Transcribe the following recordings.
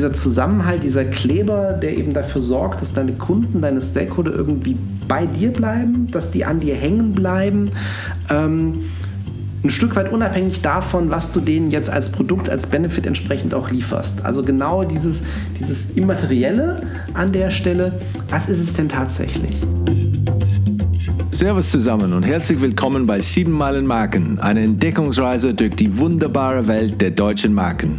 dieser Zusammenhalt, dieser Kleber, der eben dafür sorgt, dass deine Kunden, deine Stakeholder irgendwie bei dir bleiben, dass die an dir hängen bleiben. Ähm, ein Stück weit unabhängig davon, was du denen jetzt als Produkt, als Benefit entsprechend auch lieferst. Also genau dieses, dieses Immaterielle an der Stelle, was ist es denn tatsächlich? Servus zusammen und herzlich willkommen bei 7 Meilen Marken, eine Entdeckungsreise durch die wunderbare Welt der deutschen Marken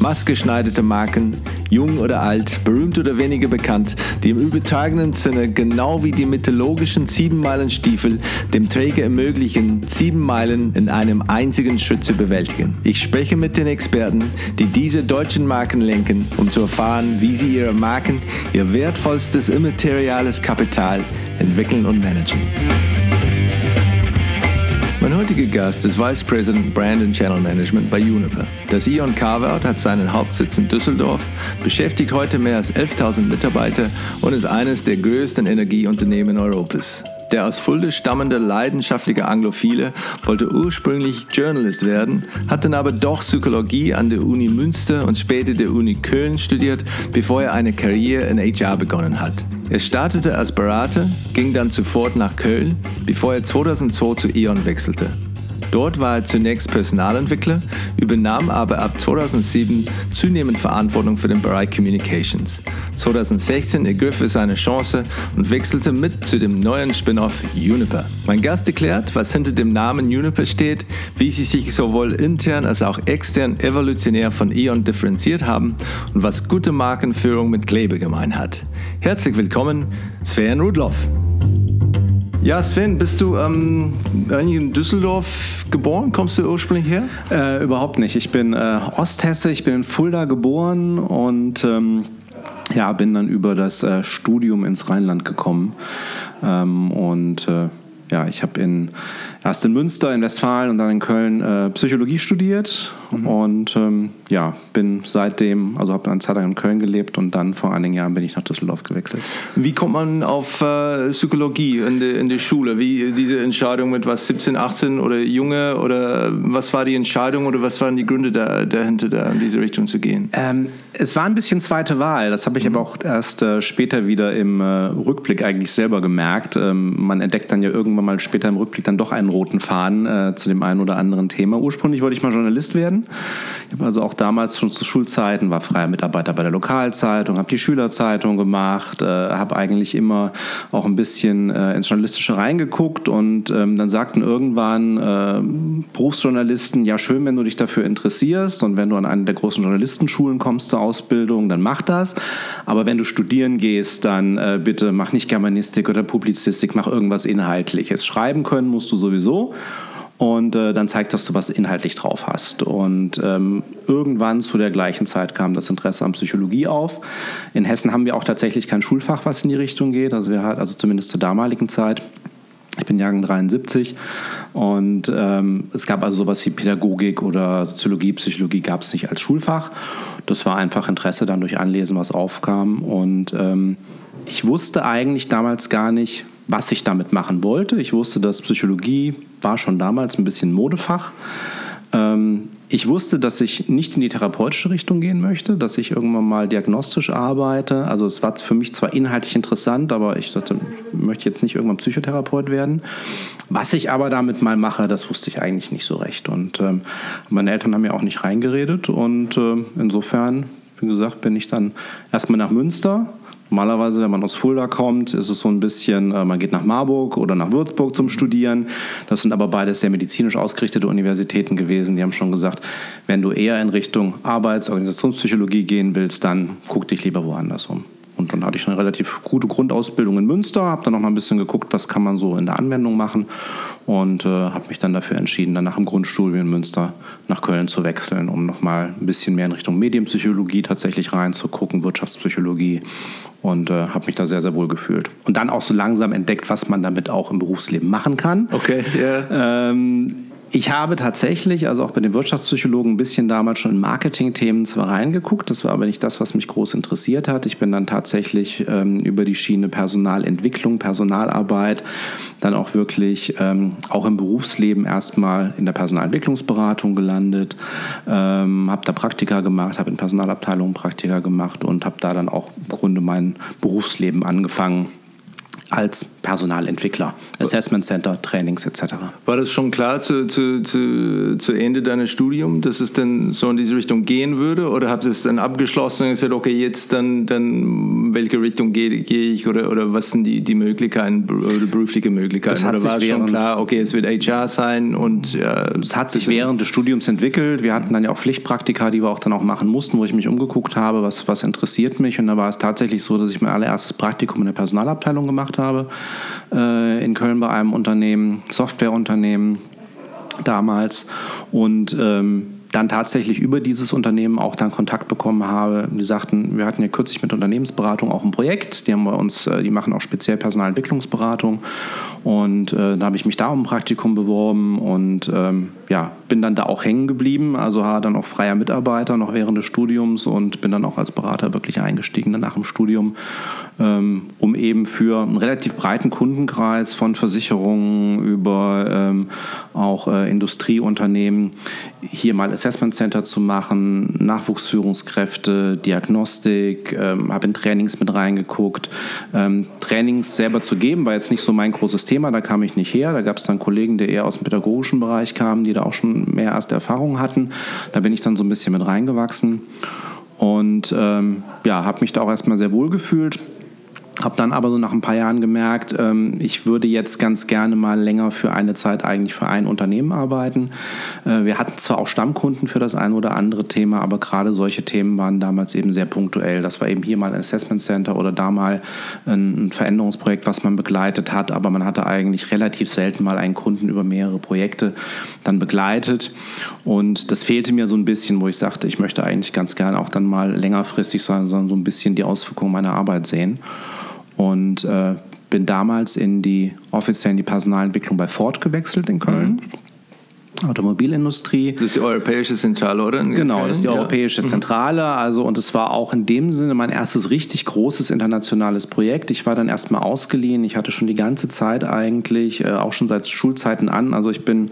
maßgeschneiderte Marken, jung oder alt, berühmt oder weniger bekannt, die im übertragenen Sinne genau wie die mythologischen Siebenmeilenstiefel dem Träger ermöglichen, sieben Meilen in einem einzigen Schritt zu bewältigen. Ich spreche mit den Experten, die diese deutschen Marken lenken, um zu erfahren, wie sie ihre Marken, ihr wertvollstes immateriales Kapital entwickeln und managen. Mein heutiger Gast ist Vice President Brand and Channel Management bei Uniper. Das Ion Carvout hat seinen Hauptsitz in Düsseldorf, beschäftigt heute mehr als 11.000 Mitarbeiter und ist eines der größten Energieunternehmen Europas. Der aus Fulda stammende leidenschaftliche Anglophile wollte ursprünglich Journalist werden, hat dann aber doch Psychologie an der Uni Münster und später der Uni Köln studiert, bevor er eine Karriere in HR begonnen hat. Er startete als Berater, ging dann sofort nach Köln, bevor er 2002 zu E.ON wechselte. Dort war er zunächst Personalentwickler, übernahm aber ab 2007 zunehmend Verantwortung für den Bereich Communications. 2016 ergriff er seine Chance und wechselte mit zu dem neuen Spin-off Uniper. Mein Gast erklärt, was hinter dem Namen Uniper steht, wie sie sich sowohl intern als auch extern evolutionär von E.ON differenziert haben und was gute Markenführung mit Klebe gemein hat. Herzlich willkommen, Sven Rudloff. Ja, Sven, bist du ähm, in Düsseldorf geboren? Kommst du ursprünglich her? Äh, überhaupt nicht. Ich bin äh, Osthesse, ich bin in Fulda geboren und ähm, ja, bin dann über das äh, Studium ins Rheinland gekommen. Ähm, und äh, ja, ich habe in, erst in Münster, in Westfalen und dann in Köln äh, Psychologie studiert mhm. und ähm, ja, bin seitdem, also habe eine Zeit lang in Köln gelebt und dann vor einigen Jahren bin ich nach Düsseldorf gewechselt. Wie kommt man auf äh, Psychologie in der in die Schule? Wie diese Entscheidung mit was 17, 18 oder junge oder was war die Entscheidung oder was waren die Gründe da, dahinter, da in diese Richtung zu gehen? Ähm, es war ein bisschen zweite Wahl. Das habe ich mhm. aber auch erst äh, später wieder im äh, Rückblick eigentlich selber gemerkt. Ähm, man entdeckt dann ja irgendwann mal später im Rückblick dann doch einen roten Faden äh, zu dem einen oder anderen Thema. Ursprünglich wollte ich mal Journalist werden. Ich habe also auch damals schon zu Schulzeiten, war freier Mitarbeiter bei der Lokalzeitung, habe die Schülerzeitung gemacht, äh, habe eigentlich immer auch ein bisschen äh, ins Journalistische reingeguckt und ähm, dann sagten irgendwann äh, Berufsjournalisten, ja schön, wenn du dich dafür interessierst und wenn du an eine der großen Journalistenschulen kommst zur Ausbildung, dann mach das. Aber wenn du studieren gehst, dann äh, bitte mach nicht Germanistik oder Publizistik, mach irgendwas Inhaltliches. Schreiben können musst du sowieso und äh, dann zeigt, dass du was inhaltlich drauf hast. Und ähm, irgendwann zu der gleichen Zeit kam das Interesse an Psychologie auf. In Hessen haben wir auch tatsächlich kein Schulfach, was in die Richtung geht, also, wir, also zumindest zur damaligen Zeit. Ich bin Jahrgang 73 und ähm, es gab also sowas wie Pädagogik oder Soziologie, Psychologie gab es nicht als Schulfach. Das war einfach Interesse dann durch Anlesen, was aufkam. Und ähm, ich wusste eigentlich damals gar nicht, was ich damit machen wollte. Ich wusste, dass Psychologie war schon damals ein bisschen Modefach. Ähm, ich wusste, dass ich nicht in die therapeutische Richtung gehen möchte, dass ich irgendwann mal diagnostisch arbeite. Also es war für mich zwar inhaltlich interessant, aber ich dachte, ich möchte jetzt nicht irgendwann Psychotherapeut werden. Was ich aber damit mal mache, das wusste ich eigentlich nicht so recht. Und ähm, meine Eltern haben mir auch nicht reingeredet. Und äh, insofern, wie gesagt, bin ich dann erstmal nach Münster Normalerweise, wenn man aus Fulda kommt, ist es so ein bisschen, äh, man geht nach Marburg oder nach Würzburg zum Studieren. Das sind aber beides sehr medizinisch ausgerichtete Universitäten gewesen. Die haben schon gesagt, wenn du eher in Richtung Arbeits-, Organisationspsychologie gehen willst, dann guck dich lieber woanders um. Und dann hatte ich eine relativ gute Grundausbildung in Münster, habe dann noch mal ein bisschen geguckt, was kann man so in der Anwendung machen und äh, habe mich dann dafür entschieden, dann nach dem Grundstudium in Münster nach Köln zu wechseln, um noch mal ein bisschen mehr in Richtung Medienpsychologie tatsächlich reinzugucken, Wirtschaftspsychologie und äh, habe mich da sehr, sehr wohl gefühlt. Und dann auch so langsam entdeckt, was man damit auch im Berufsleben machen kann. Okay, ja. Yeah. Ähm, Ich habe tatsächlich, also auch bei den Wirtschaftspsychologen, ein bisschen damals schon in Marketing-Themen zwar reingeguckt, das war aber nicht das, was mich groß interessiert hat. Ich bin dann tatsächlich ähm, über die Schiene Personalentwicklung, Personalarbeit, dann auch wirklich ähm, auch im Berufsleben erstmal in der Personalentwicklungsberatung gelandet, ähm, habe da Praktika gemacht, habe in Personalabteilungen Praktika gemacht und habe da dann auch im Grunde mein Berufsleben angefangen als Personalentwickler, Assessment Center, Trainings etc. War das schon klar zu, zu, zu, zu Ende deines Studiums, dass es dann so in diese Richtung gehen würde? Oder habt ihr es dann abgeschlossen und gesagt, okay, jetzt dann, dann welche Richtung gehe, gehe ich oder, oder was sind die, die Möglichkeiten oder berufliche Möglichkeiten? oder war es schon klar, okay, es wird HR sein und ja, Es hat sich während des Studiums entwickelt. Wir hatten dann ja auch Pflichtpraktika, die wir auch dann auch machen mussten, wo ich mich umgeguckt habe, was, was interessiert mich. Und da war es tatsächlich so, dass ich mein allererstes Praktikum in der Personalabteilung gemacht habe habe äh, in Köln bei einem Unternehmen, Softwareunternehmen damals. Und ähm, dann tatsächlich über dieses Unternehmen auch dann Kontakt bekommen habe. Die sagten, wir hatten ja kürzlich mit Unternehmensberatung auch ein Projekt, die haben bei uns, äh, die machen auch speziell Personalentwicklungsberatung und äh, dann habe ich mich da um ein Praktikum beworben und ähm, ja, bin dann da auch hängen geblieben, also war dann auch freier Mitarbeiter noch während des Studiums und bin dann auch als Berater wirklich eingestiegen nach dem Studium um eben für einen relativ breiten Kundenkreis von Versicherungen über ähm, auch äh, Industrieunternehmen hier mal Assessment Center zu machen, Nachwuchsführungskräfte, Diagnostik, ähm, habe in Trainings mit reingeguckt. Ähm, Trainings selber zu geben war jetzt nicht so mein großes Thema, da kam ich nicht her. Da gab es dann Kollegen, die eher aus dem pädagogischen Bereich kamen, die da auch schon mehr erste Erfahrungen hatten. Da bin ich dann so ein bisschen mit reingewachsen und ähm, ja, habe mich da auch erstmal sehr wohl gefühlt habe dann aber so nach ein paar Jahren gemerkt, ähm, ich würde jetzt ganz gerne mal länger für eine Zeit eigentlich für ein Unternehmen arbeiten. Äh, wir hatten zwar auch Stammkunden für das ein oder andere Thema, aber gerade solche Themen waren damals eben sehr punktuell. Das war eben hier mal ein Assessment Center oder da mal ein Veränderungsprojekt, was man begleitet hat, aber man hatte eigentlich relativ selten mal einen Kunden über mehrere Projekte dann begleitet. Und das fehlte mir so ein bisschen, wo ich sagte, ich möchte eigentlich ganz gerne auch dann mal längerfristig sein, sondern so ein bisschen die Auswirkungen meiner Arbeit sehen und äh, bin damals in die offiziell in die Personalentwicklung bei Ford gewechselt in Köln. Mhm. Automobilindustrie. Das ist die europäische Zentrale, oder? Genau, das ist die ja. europäische mhm. Zentrale. Also, und es war auch in dem Sinne mein erstes richtig großes internationales Projekt. Ich war dann erstmal ausgeliehen. Ich hatte schon die ganze Zeit eigentlich, äh, auch schon seit Schulzeiten an. Also ich bin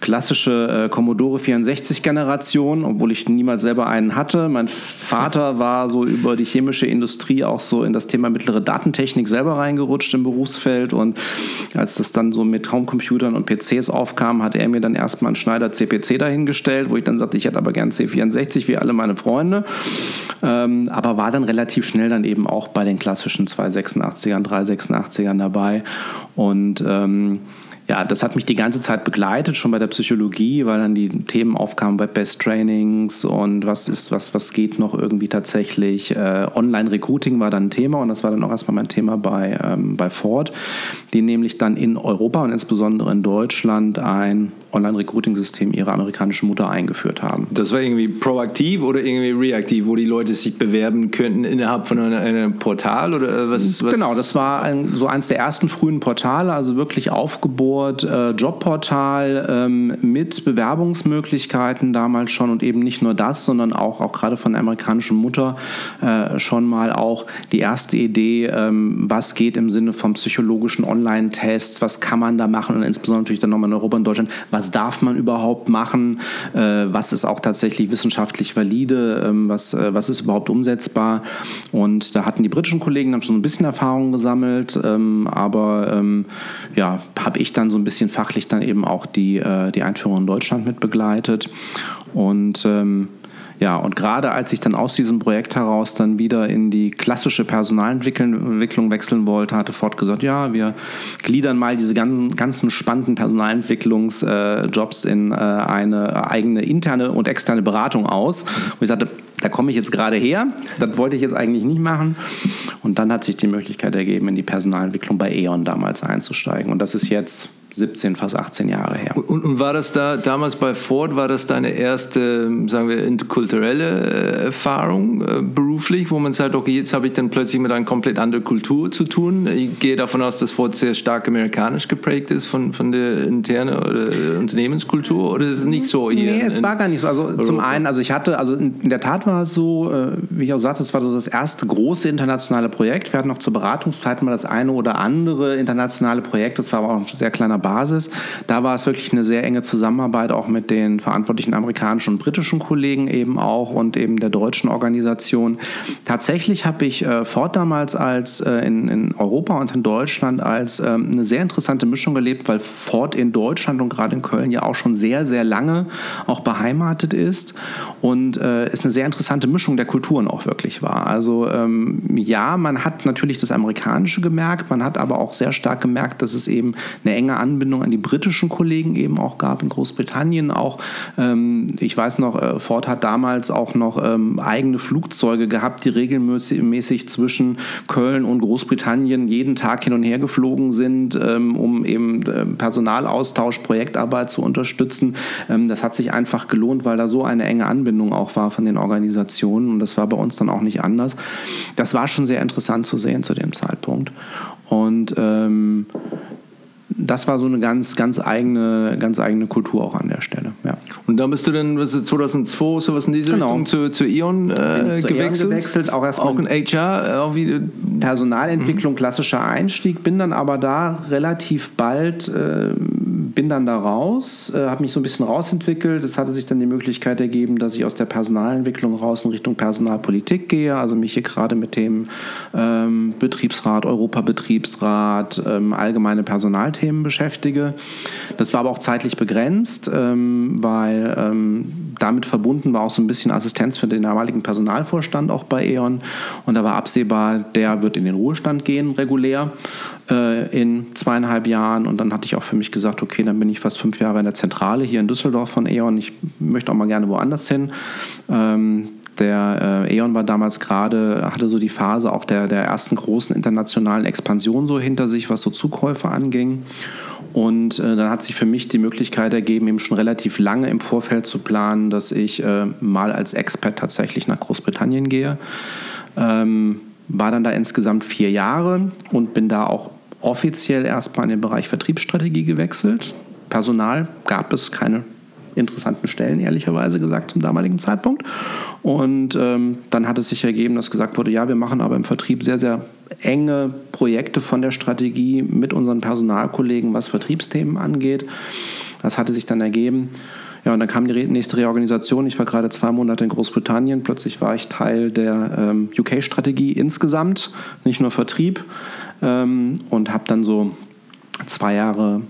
klassische äh, Commodore 64-Generation, obwohl ich niemals selber einen hatte. Mein Vater war so über die chemische Industrie auch so in das Thema mittlere Datentechnik selber reingerutscht im Berufsfeld. Und als das dann so mit Homecomputern und PCs aufkam, hat er mir dann erstmal erstmal einen Schneider CPC dahingestellt, wo ich dann sagte, ich hätte aber gern C64 wie alle meine Freunde. Ähm, aber war dann relativ schnell dann eben auch bei den klassischen 286ern, 386ern dabei. Und ähm, ja, das hat mich die ganze Zeit begleitet, schon bei der Psychologie, weil dann die Themen aufkamen, Web-Based Trainings und was ist, was, was geht noch irgendwie tatsächlich. Äh, Online-Recruiting war dann ein Thema und das war dann auch erstmal mein Thema bei, ähm, bei Ford, die nämlich dann in Europa und insbesondere in Deutschland ein Online-Recruiting-System ihrer amerikanischen Mutter eingeführt haben. Das war irgendwie proaktiv oder irgendwie reaktiv, wo die Leute sich bewerben könnten innerhalb von einem, einem Portal oder was, was? Genau, das war ein, so eins der ersten frühen Portale, also wirklich aufgebohrt, äh, Jobportal ähm, mit Bewerbungsmöglichkeiten damals schon und eben nicht nur das, sondern auch, auch gerade von der amerikanischen Mutter äh, schon mal auch die erste Idee, ähm, was geht im Sinne von psychologischen Online-Tests, was kann man da machen und insbesondere natürlich dann nochmal in Europa und Deutschland, was was darf man überhaupt machen, äh, was ist auch tatsächlich wissenschaftlich valide, ähm, was, äh, was ist überhaupt umsetzbar. Und da hatten die britischen Kollegen dann schon ein bisschen Erfahrung gesammelt, ähm, aber ähm, ja, habe ich dann so ein bisschen fachlich dann eben auch die, äh, die Einführung in Deutschland mit begleitet. Und ja, und gerade als ich dann aus diesem Projekt heraus dann wieder in die klassische Personalentwicklung wechseln wollte, hatte Ford gesagt, ja, wir gliedern mal diese ganzen, spannenden Personalentwicklungsjobs in äh, eine eigene interne und externe Beratung aus. Und ich sagte, da komme ich jetzt gerade her, das wollte ich jetzt eigentlich nicht machen. Und dann hat sich die Möglichkeit ergeben, in die Personalentwicklung bei E.ON damals einzusteigen. Und das ist jetzt 17, fast 18 Jahre her. Und, und, war das da damals bei Ford, war das deine erste, sagen wir, interkulturelle äh, Erfahrung äh, beruflich, wo man sagt, okay, jetzt habe ich dann plötzlich mit einer komplett anderen Kultur zu tun? Ich gehe davon aus, dass Ford sehr stark amerikanisch geprägt ist von, von der internen oder Unternehmenskultur oder ist es nicht so hier? Nee, es war gar nicht so. Also Europa? zum einen, also ich hatte, also in der Tat war es so, äh, wie ich auch sagte, es war so das erste große internationale Projekt. Wir hatten noch zur Beratungszeit mal das eine oder andere internationale Projekt, das war aber auch ein sehr kleiner Basis. Da war es wirklich eine sehr enge Zusammenarbeit auch mit den verantwortlichen amerikanischen und britischen Kollegen eben auch und eben der deutschen Organisation. Tatsächlich habe ich äh, Ford damals als äh, in, in, Europa und in Deutschland als ähm, eine sehr interessante Mischung erlebt, weil Ford in Deutschland und gerade in Köln ja auch schon sehr, sehr lange auch beheimatet ist und äh, es eine sehr interessante Mischung der Kulturen auch wirklich war. Also ähm, ja, man hat natürlich das Amerikanische gemerkt, man hat aber auch sehr stark gemerkt, dass es eben eine enge Anbindung Anbindung an die britischen Kollegen eben auch gab in Großbritannien. Auch, ähm, ich weiß noch, äh, Ford hat damals auch noch ähm, eigene Flugzeuge gehabt, die regelmäßig zwischen Köln und Großbritannien jeden Tag hin und her geflogen sind, ähm, um eben äh, Personalaustausch, Projektarbeit zu unterstützen. Ähm, das hat sich einfach gelohnt, weil da so eine enge Anbindung auch war von den Organisationen und das war bei uns dann auch nicht anders. Das war schon sehr interessant zu sehen zu dem Zeitpunkt. Und ähm, das war so eine ganz, ganz eigene, ganz eigene Kultur auch an der Stelle. Ja. Und dann bist du dann was ist 2002 sowas in diese genau. Richtung zu, zu Ion äh, zu gewechselt? Eon gewechselt, auch erstmal auch in HR, äh, auch wie Personalentwicklung, mhm. klassischer Einstieg. Bin dann aber da relativ bald äh, bin dann da raus, äh, habe mich so ein bisschen rausentwickelt. Es hatte sich dann die Möglichkeit ergeben, dass ich aus der Personalentwicklung raus in Richtung Personalpolitik gehe, also mich hier gerade mit dem ähm, Betriebsrat, Europabetriebsrat, ähm, allgemeine Personalthemen beschäftige. Das war aber auch zeitlich begrenzt, ähm, weil ähm, damit verbunden war auch so ein bisschen Assistenz für den damaligen Personalvorstand auch bei E.ON. Und da war absehbar, der wird in den Ruhestand gehen, regulär, äh, in zweieinhalb Jahren. Und dann hatte ich auch für mich gesagt, okay, dann bin ich fast fünf Jahre in der Zentrale hier in Düsseldorf von E.ON. Ich möchte auch mal gerne woanders hin. Ähm, der äh, E.ON war damals gerade, hatte so die Phase auch der, der ersten großen internationalen Expansion so hinter sich, was so Zukäufe anging. Und äh, dann hat sich für mich die Möglichkeit ergeben, eben schon relativ lange im Vorfeld zu planen, dass ich äh, mal als Expert tatsächlich nach Großbritannien gehe. Ähm, war dann da insgesamt vier Jahre und bin da auch offiziell erstmal in den Bereich Vertriebsstrategie gewechselt. Personal gab es keine interessanten Stellen, ehrlicherweise gesagt, zum damaligen Zeitpunkt. Und ähm, dann hat es sich ergeben, dass gesagt wurde, ja, wir machen aber im Vertrieb sehr, sehr enge Projekte von der Strategie mit unseren Personalkollegen, was Vertriebsthemen angeht. Das hatte sich dann ergeben. Ja, und dann kam die nächste Reorganisation. Ich war gerade zwei Monate in Großbritannien. Plötzlich war ich Teil der ähm, UK-Strategie insgesamt, nicht nur Vertrieb ähm, und habe dann so zwei Jahre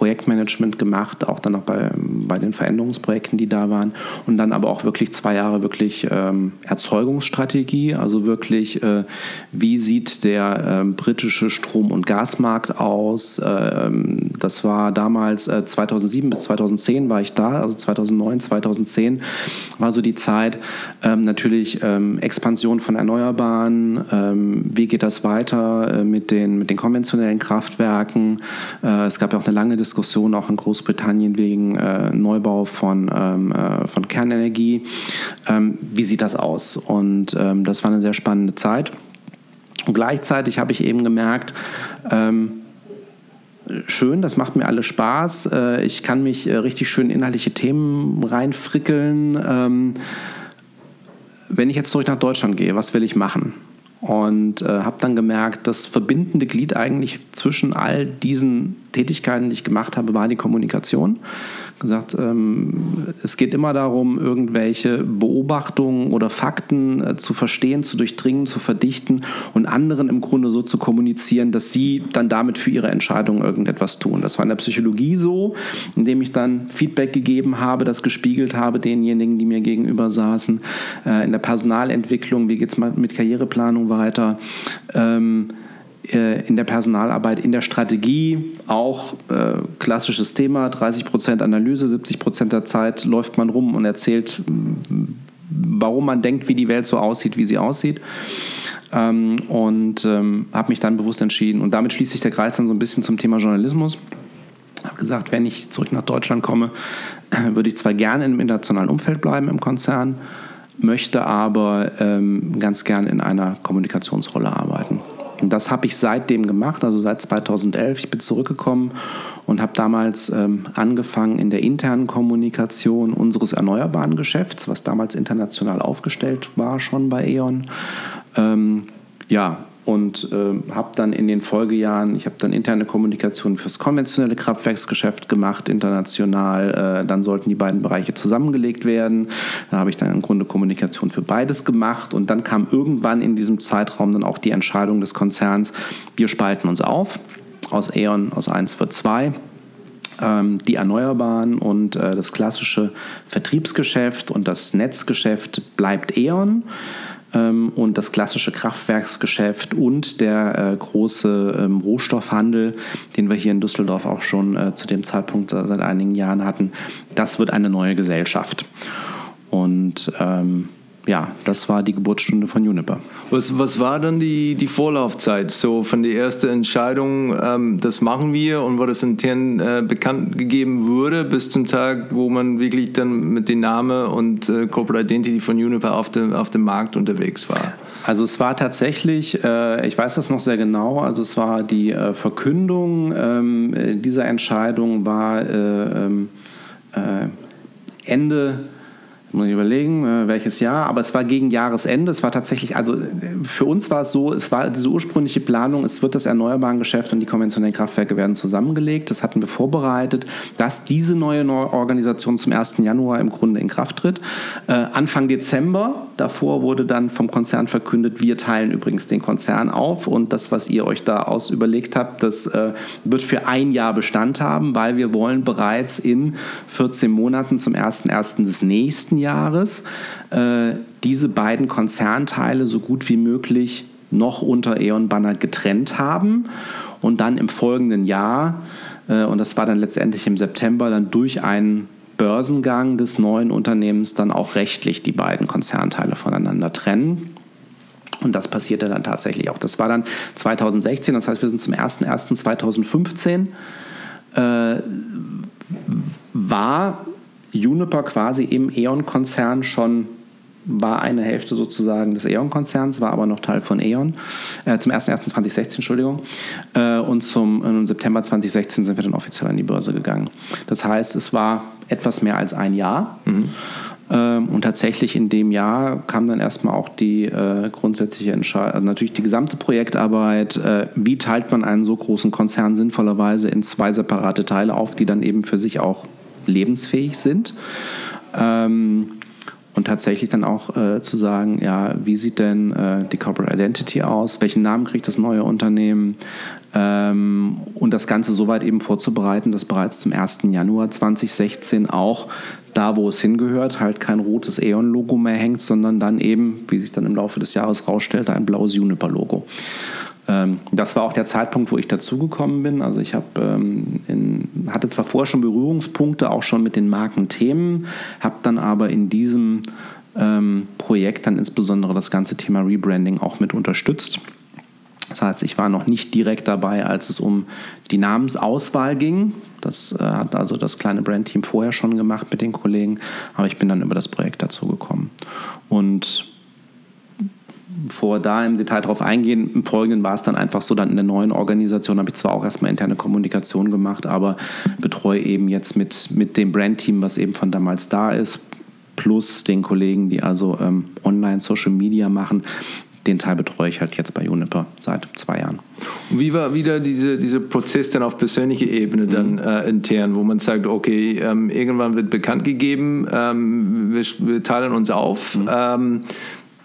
Projektmanagement gemacht, auch dann noch bei, bei den Veränderungsprojekten, die da waren. Und dann aber auch wirklich zwei Jahre wirklich ähm, Erzeugungsstrategie, also wirklich, äh, wie sieht der äh, britische Strom- und Gasmarkt aus. Ähm, das war damals äh, 2007 bis 2010 war ich da, also 2009, 2010 war so die Zeit. Ähm, natürlich ähm, Expansion von Erneuerbaren, ähm, wie geht das weiter äh, mit, den, mit den konventionellen Kraftwerken. Äh, es gab ja auch eine lange Diskussion auch in Großbritannien wegen äh, Neubau von, ähm, äh, von Kernenergie. Ähm, wie sieht das aus? Und ähm, das war eine sehr spannende Zeit. Und gleichzeitig habe ich eben gemerkt, ähm, schön, das macht mir alles Spaß. Äh, ich kann mich äh, richtig schön in inhaltliche Themen reinfrickeln. Ähm, wenn ich jetzt zurück nach Deutschland gehe, was will ich machen? Und äh, habe dann gemerkt, das verbindende Glied eigentlich zwischen all diesen Tätigkeiten, die ich gemacht habe, war die Kommunikation gesagt, ähm, es geht immer darum, irgendwelche Beobachtungen oder Fakten äh, zu verstehen, zu durchdringen, zu verdichten und anderen im Grunde so zu kommunizieren, dass sie dann damit für ihre Entscheidung irgendetwas tun. Das war in der Psychologie so, indem ich dann Feedback gegeben habe, das gespiegelt habe denjenigen, die mir gegenüber saßen. Äh, in der Personalentwicklung, wie geht es mit Karriereplanung weiter? Ähm, äh, in der Personalarbeit, in der Strategie auch äh, klassisches Thema, 30 Prozent Analyse, 70 Prozent der Zeit läuft man rum und erzählt, warum man denkt, wie die Welt so aussieht, wie sie aussieht. Ähm, und ähm, habe mich dann bewusst entschieden. Und damit schließt sich der Kreis dann so ein bisschen zum Thema Journalismus. habe gesagt, wenn ich zurück nach Deutschland komme, würde ich zwar gerne im internationalen Umfeld bleiben im Konzern, möchte aber ähm, ganz gern in einer Kommunikationsrolle arbeiten. Und das habe ich seitdem gemacht, also seit 2011. Ich bin zurückgekommen und habe damals ähm, angefangen in der internen Kommunikation unseres erneuerbaren Geschäfts, was damals international aufgestellt war schon bei E.ON. Ähm, ja, und äh, habe dann in den Folgejahren, ich habe dann interne Kommunikation fürs konventionelle Kraftwerksgeschäft gemacht, international. Äh, dann sollten die beiden Bereiche zusammengelegt werden. Da habe ich dann im Grunde Kommunikation für beides gemacht. Und dann kam irgendwann in diesem Zeitraum dann auch die Entscheidung des Konzerns, wir spalten uns auf aus E.ON, aus 1 für 2 ähm, die Erneuerbaren und äh, das klassische Vertriebsgeschäft und das Netzgeschäft bleibt E.ON. Ähm, und das klassische Kraftwerksgeschäft und der äh, große ähm, Rohstoffhandel, den wir hier in Düsseldorf auch schon äh, zu dem Zeitpunkt äh, seit einigen Jahren hatten, das wird eine neue Gesellschaft. Und ähm, ja, das war die Geburtsstunde von Juniper. Was, was war dann die, die Vorlaufzeit? So von der ersten Entscheidung, ähm, das machen wir und wo das intern äh, bekannt gegeben wurde, bis zum Tag, wo man wirklich dann mit dem Namen und äh, Corporate Identity von Juniper auf dem, auf dem Markt unterwegs war? Also es war tatsächlich, äh, ich weiß das noch sehr genau, also es war die äh, Verkündung ähm, dieser Entscheidung war äh, ähm, äh, Ende muss ich überlegen, äh, welches Jahr, aber es war gegen Jahresende. Es war tatsächlich, also äh, für uns war es so, es war diese ursprüngliche Planung, es wird das erneuerbaren Geschäft und die konventionellen Kraftwerke werden zusammengelegt. Das hatten wir vorbereitet, dass diese neue Organisation zum 1. Januar im Grunde in Kraft tritt. Äh, Anfang Dezember, davor wurde dann vom Konzern verkündet, wir teilen übrigens den Konzern auf und das, was ihr euch da aus überlegt habt, das äh, wird für ein Jahr Bestand haben, weil wir wollen bereits in 14 Monaten zum 1.1. des nächsten Jahres äh, diese beiden Konzernteile so gut wie möglich noch unter E.ON Banner getrennt haben und dann im folgenden Jahr, äh, und das war dann letztendlich im September, dann durch einen Börsengang des neuen Unternehmens dann auch rechtlich die beiden Konzernteile voneinander trennen. Und das passierte dann tatsächlich auch. Das war dann 2016, das heißt, wir sind zum 01.01.2015. Äh, war Juniper quasi im E.ON-Konzern schon war eine Hälfte sozusagen des E.ON-Konzerns, war aber noch Teil von E.ON. Äh, zum 1.1.2016, Entschuldigung. Äh, und zum im September 2016 sind wir dann offiziell an die Börse gegangen. Das heißt, es war etwas mehr als ein Jahr. Mhm. Ähm, und tatsächlich in dem Jahr kam dann erstmal auch die äh, grundsätzliche Entscheidung, also natürlich die gesamte Projektarbeit, äh, wie teilt man einen so großen Konzern sinnvollerweise in zwei separate Teile auf, die dann eben für sich auch lebensfähig sind. Ähm, und tatsächlich dann auch äh, zu sagen, ja, wie sieht denn äh, die Corporate Identity aus? Welchen Namen kriegt das neue Unternehmen? Ähm, und das Ganze soweit eben vorzubereiten, dass bereits zum 1. Januar 2016 auch da, wo es hingehört, halt kein rotes E.ON-Logo mehr hängt, sondern dann eben, wie sich dann im Laufe des Jahres rausstellte, ein blaues Juniper-Logo. Ähm, das war auch der Zeitpunkt, wo ich dazugekommen bin. Also ich hab, ähm, in, hatte zwar vorher schon Berührungspunkte, auch schon mit den Markenthemen, habe dann aber in diesem ähm, Projekt dann insbesondere das ganze Thema Rebranding auch mit unterstützt. Das heißt, ich war noch nicht direkt dabei, als es um die Namensauswahl ging. Das äh, hat also das kleine Brandteam vorher schon gemacht mit den Kollegen, aber ich bin dann über das Projekt dazugekommen. Und wir da im Detail drauf eingehen, im Folgenden war es dann einfach so, dann in der neuen Organisation habe ich zwar auch erstmal interne Kommunikation gemacht, aber betreue eben jetzt mit, mit dem Brandteam, was eben von damals da ist, plus den Kollegen, die also ähm, online Social Media machen, den Teil betreue ich halt jetzt bei Juniper seit zwei Jahren. Und wie war wieder diese, dieser Prozess dann auf persönlicher Ebene dann mhm. äh, intern, wo man sagt, okay, ähm, irgendwann wird bekannt gegeben, ähm, wir, wir, teilen uns auf. Mhm.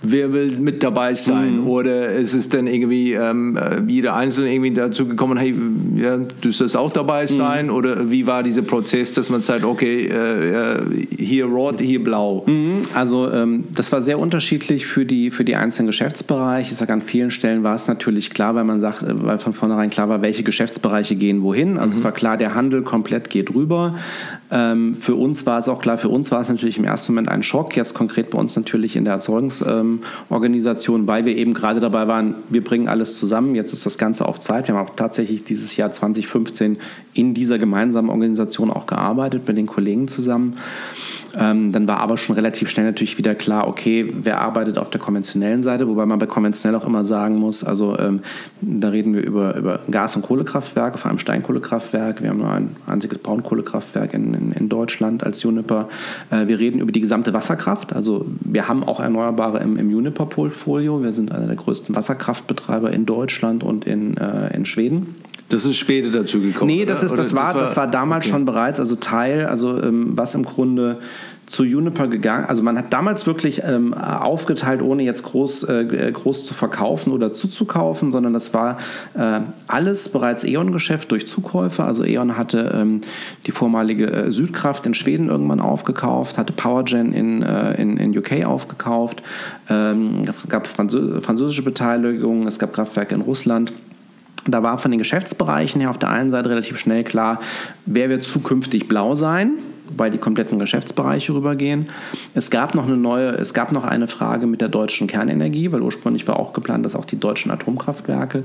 Wer will mit dabei sein? Mhm. Oder ist es dann irgendwie ähm, äh, jeder Einzelne irgendwie dazu gekommen, hey, ja, du sollst auch dabei mhm. sein? Mhm. Oder wie war dieser Prozess, dass man sagt, okay, äh, hier rot, hier blau? Mhm. Also ähm, das war sehr unterschiedlich für die, für die einzelnen Geschäftsbereiche. Ich sage, an vielen Stellen war es natürlich klar, weil man sagt, äh, weil von vornherein klar war, welche Geschäftsbereiche gehen wohin. Also es mhm. war klar, der Handel komplett geht rüber. Ähm, für uns war es auch klar, für uns war es natürlich im ersten Moment ein Schock, jetzt konkret bei uns natürlich in der Erzeugungsorganisation, ähm, weil wir eben gerade dabei waren, wir bringen alles zusammen, jetzt ist das Ganze auf Zeit. Wir haben auch tatsächlich dieses Jahr 2015 in dieser gemeinsamen Organisation auch gearbeitet, mit den Kollegen zusammen. Ähm, dann war aber schon relativ schnell natürlich wieder klar, okay, wer arbeitet auf der konventionellen Seite, wobei man bei konventionell auch immer sagen muss, also ähm, da reden wir über, über Gas- und Kohlekraftwerke, vor allem Steinkohlekraftwerke. Wir haben nur ein einziges Braunkohlekraftwerk in, in, in Deutschland als Juniper. Äh, wir reden über die gesamte Wasserkraft. Also wir haben auch Erneuerbare im, im Juniper-Portfolio. Wir sind einer der größten Wasserkraftbetreiber in Deutschland und in, äh, in Schweden. Das ist später dazu gekommen. Nee, das, ist, das, war, das, war, das war damals okay. schon bereits, also Teil, also ähm, was im Grunde zu Juniper gegangen. Also man hat damals wirklich ähm, aufgeteilt, ohne jetzt groß, äh, groß zu verkaufen oder zuzukaufen, sondern das war äh, alles bereits E.ON-Geschäft durch Zukäufe. Also E.ON hatte ähm, die vormalige äh, Südkraft in Schweden irgendwann aufgekauft, hatte PowerGen in, äh, in, in UK aufgekauft, ähm, es gab Französ französische Beteiligung, es gab Kraftwerke in Russland. Da war von den Geschäftsbereichen her auf der einen Seite relativ schnell klar, wer wird zukünftig blau sein weil die kompletten Geschäftsbereiche rübergehen. Es gab noch eine neue, es gab noch eine Frage mit der deutschen Kernenergie, weil ursprünglich war auch geplant, dass auch die deutschen Atomkraftwerke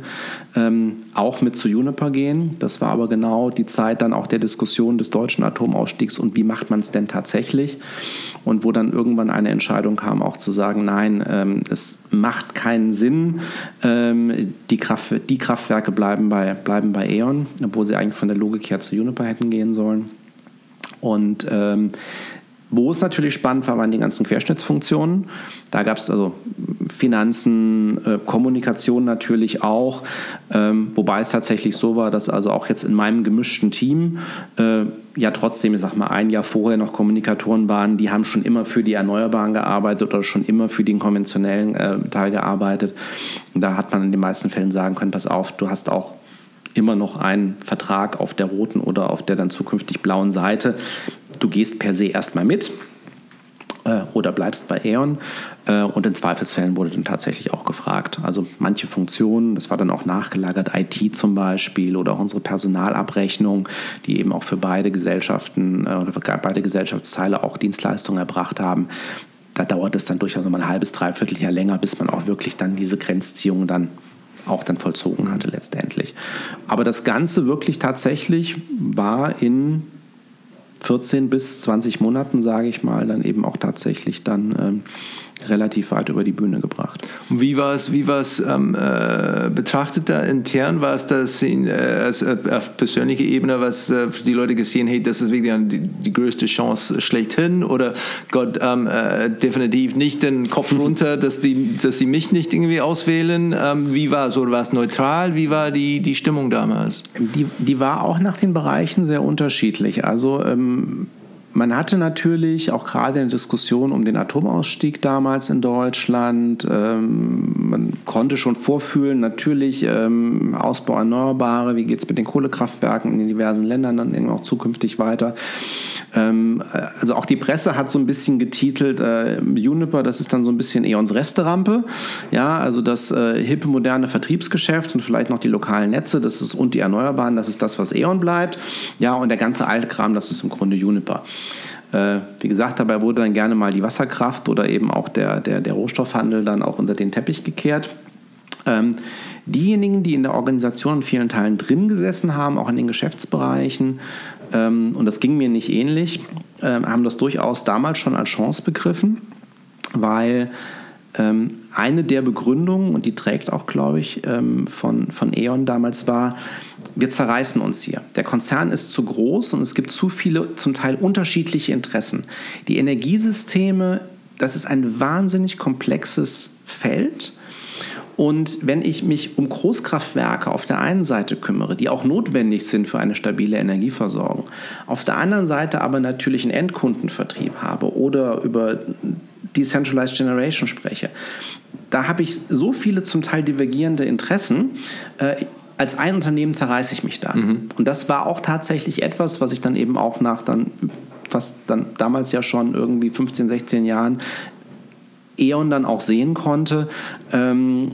ähm, auch mit zu Juniper gehen. Das war aber genau die Zeit dann auch der Diskussion des deutschen Atomausstiegs und wie macht man es denn tatsächlich? Und wo dann irgendwann eine Entscheidung kam, auch zu sagen, nein, ähm, es macht keinen Sinn, ähm, die, Kraft, die Kraftwerke bleiben bei, bleiben bei E.ON, obwohl sie eigentlich von der Logik her zu Juniper hätten gehen sollen. Und ähm, wo es natürlich spannend war, waren die ganzen Querschnittsfunktionen. Da gab es also Finanzen, äh, Kommunikation natürlich auch, ähm, wobei es tatsächlich so war, dass also auch jetzt in meinem gemischten Team äh, ja trotzdem, ich sag mal, ein Jahr vorher noch Kommunikatoren waren, die haben schon immer für die Erneuerbaren gearbeitet oder schon immer für den konventionellen äh, Teil gearbeitet. Und da hat man in den meisten Fällen sagen können, pass auf, du hast auch immer noch einen Vertrag auf der roten oder auf der dann zukünftig blauen Seite. Du gehst per se erstmal mit äh, oder bleibst bei E.ON. Äh, und in Zweifelsfällen wurde dann tatsächlich auch gefragt. Also manche Funktionen, das war dann auch nachgelagert, IT zum Beispiel oder auch unsere Personalabrechnung, die eben auch für beide Gesellschaften äh, oder für beide Gesellschaftsteile auch Dienstleistungen erbracht haben. Da dauert es dann durchaus noch mal ein halbes, dreiviertel Jahr länger, bis man auch wirklich dann diese Grenzziehung dann auch dann vollzogen hatte letztendlich. Aber das Ganze wirklich tatsächlich war in 14 bis 20 Monaten, sage ich mal, dann eben auch tatsächlich dann ähm, relativ weit über die Bühne gebracht. Und wie war es, wie war es ähm, äh, betrachtet da intern? War es das in, äh, äh, auf persönlicher Ebene, was äh, die Leute gesehen, hey, das ist wirklich die, die größte Chance schlechthin? Oder Gott, ähm, äh, definitiv nicht den Kopf runter, dass, die, dass sie mich nicht irgendwie auswählen? Ähm, wie war es? Oder war es neutral? Wie war die, die Stimmung damals? Die, die war auch nach den Bereichen sehr unterschiedlich. Also ähm, man hatte natürlich auch gerade in der Diskussion um den Atomausstieg damals in Deutschland, ähm, man konnte schon vorfühlen, natürlich ähm, Ausbau Erneuerbare, wie geht es mit den Kohlekraftwerken in den diversen Ländern dann auch zukünftig weiter. Ähm, also auch die Presse hat so ein bisschen getitelt, äh, Juniper, das ist dann so ein bisschen unsere Resterampe. Ja, also das äh, hippe, moderne Vertriebsgeschäft und vielleicht noch die lokalen Netze, das ist und die Erneuerbaren, das ist das, was E.ON bleibt. Ja, und der ganze Altkram, das ist im Grunde Juniper. Äh, wie gesagt, dabei wurde dann gerne mal die Wasserkraft oder eben auch der, der, der Rohstoffhandel dann auch unter den Teppich gekehrt. Ähm, diejenigen, die in der Organisation in vielen Teilen drin gesessen haben, auch in den Geschäftsbereichen, ähm, und das ging mir nicht ähnlich, äh, haben das durchaus damals schon als Chance begriffen, weil ähm, eine der Begründungen, und die trägt auch, glaube ich, ähm, von, von E.ON damals war, wir zerreißen uns hier. Der Konzern ist zu groß und es gibt zu viele, zum Teil unterschiedliche Interessen. Die Energiesysteme, das ist ein wahnsinnig komplexes Feld und wenn ich mich um Großkraftwerke auf der einen Seite kümmere, die auch notwendig sind für eine stabile Energieversorgung, auf der anderen Seite aber natürlich einen Endkundenvertrieb habe oder über Decentralized Generation spreche, da habe ich so viele zum Teil divergierende Interessen. Äh, als ein Unternehmen zerreiße ich mich da. Mhm. Und das war auch tatsächlich etwas, was ich dann eben auch nach dann fast dann damals ja schon irgendwie 15, 16 Jahren E.ON dann auch sehen konnte. Ähm,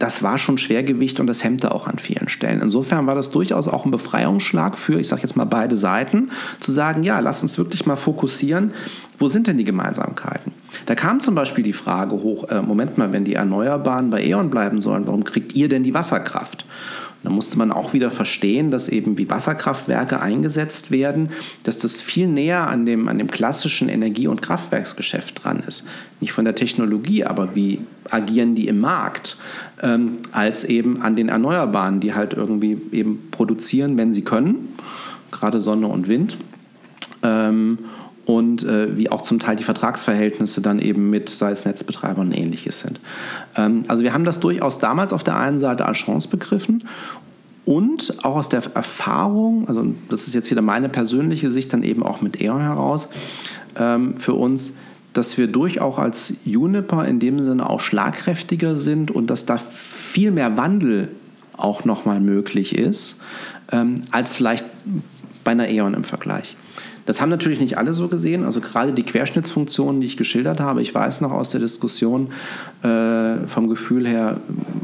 das war schon Schwergewicht und das hemmte auch an vielen Stellen. Insofern war das durchaus auch ein Befreiungsschlag für, ich sage jetzt mal beide Seiten, zu sagen, ja, lass uns wirklich mal fokussieren, wo sind denn die Gemeinsamkeiten? Da kam zum Beispiel die Frage hoch, äh, Moment mal, wenn die Erneuerbaren bei E.ON bleiben sollen, warum kriegt ihr denn die Wasserkraft? Da musste man auch wieder verstehen, dass eben wie Wasserkraftwerke eingesetzt werden, dass das viel näher an dem, an dem klassischen Energie- und Kraftwerksgeschäft dran ist. Nicht von der Technologie, aber wie agieren die im Markt, ähm, als eben an den Erneuerbaren, die halt irgendwie eben produzieren, wenn sie können, gerade Sonne und Wind. Ähm, und äh, wie auch zum Teil die Vertragsverhältnisse dann eben mit, sei es Netzbetreibern und ähnliches sind. Ähm, also wir haben das durchaus damals auf der einen Seite als Chance begriffen und auch aus der Erfahrung, also das ist jetzt wieder meine persönliche Sicht dann eben auch mit E.ON heraus, ähm, für uns, dass wir durchaus als Juniper in dem Sinne auch schlagkräftiger sind und dass da viel mehr Wandel auch nochmal möglich ist, ähm, als vielleicht bei einer E.ON im Vergleich. Das haben natürlich nicht alle so gesehen. Also gerade die Querschnittsfunktionen, die ich geschildert habe, ich weiß noch aus der Diskussion äh, vom Gefühl her,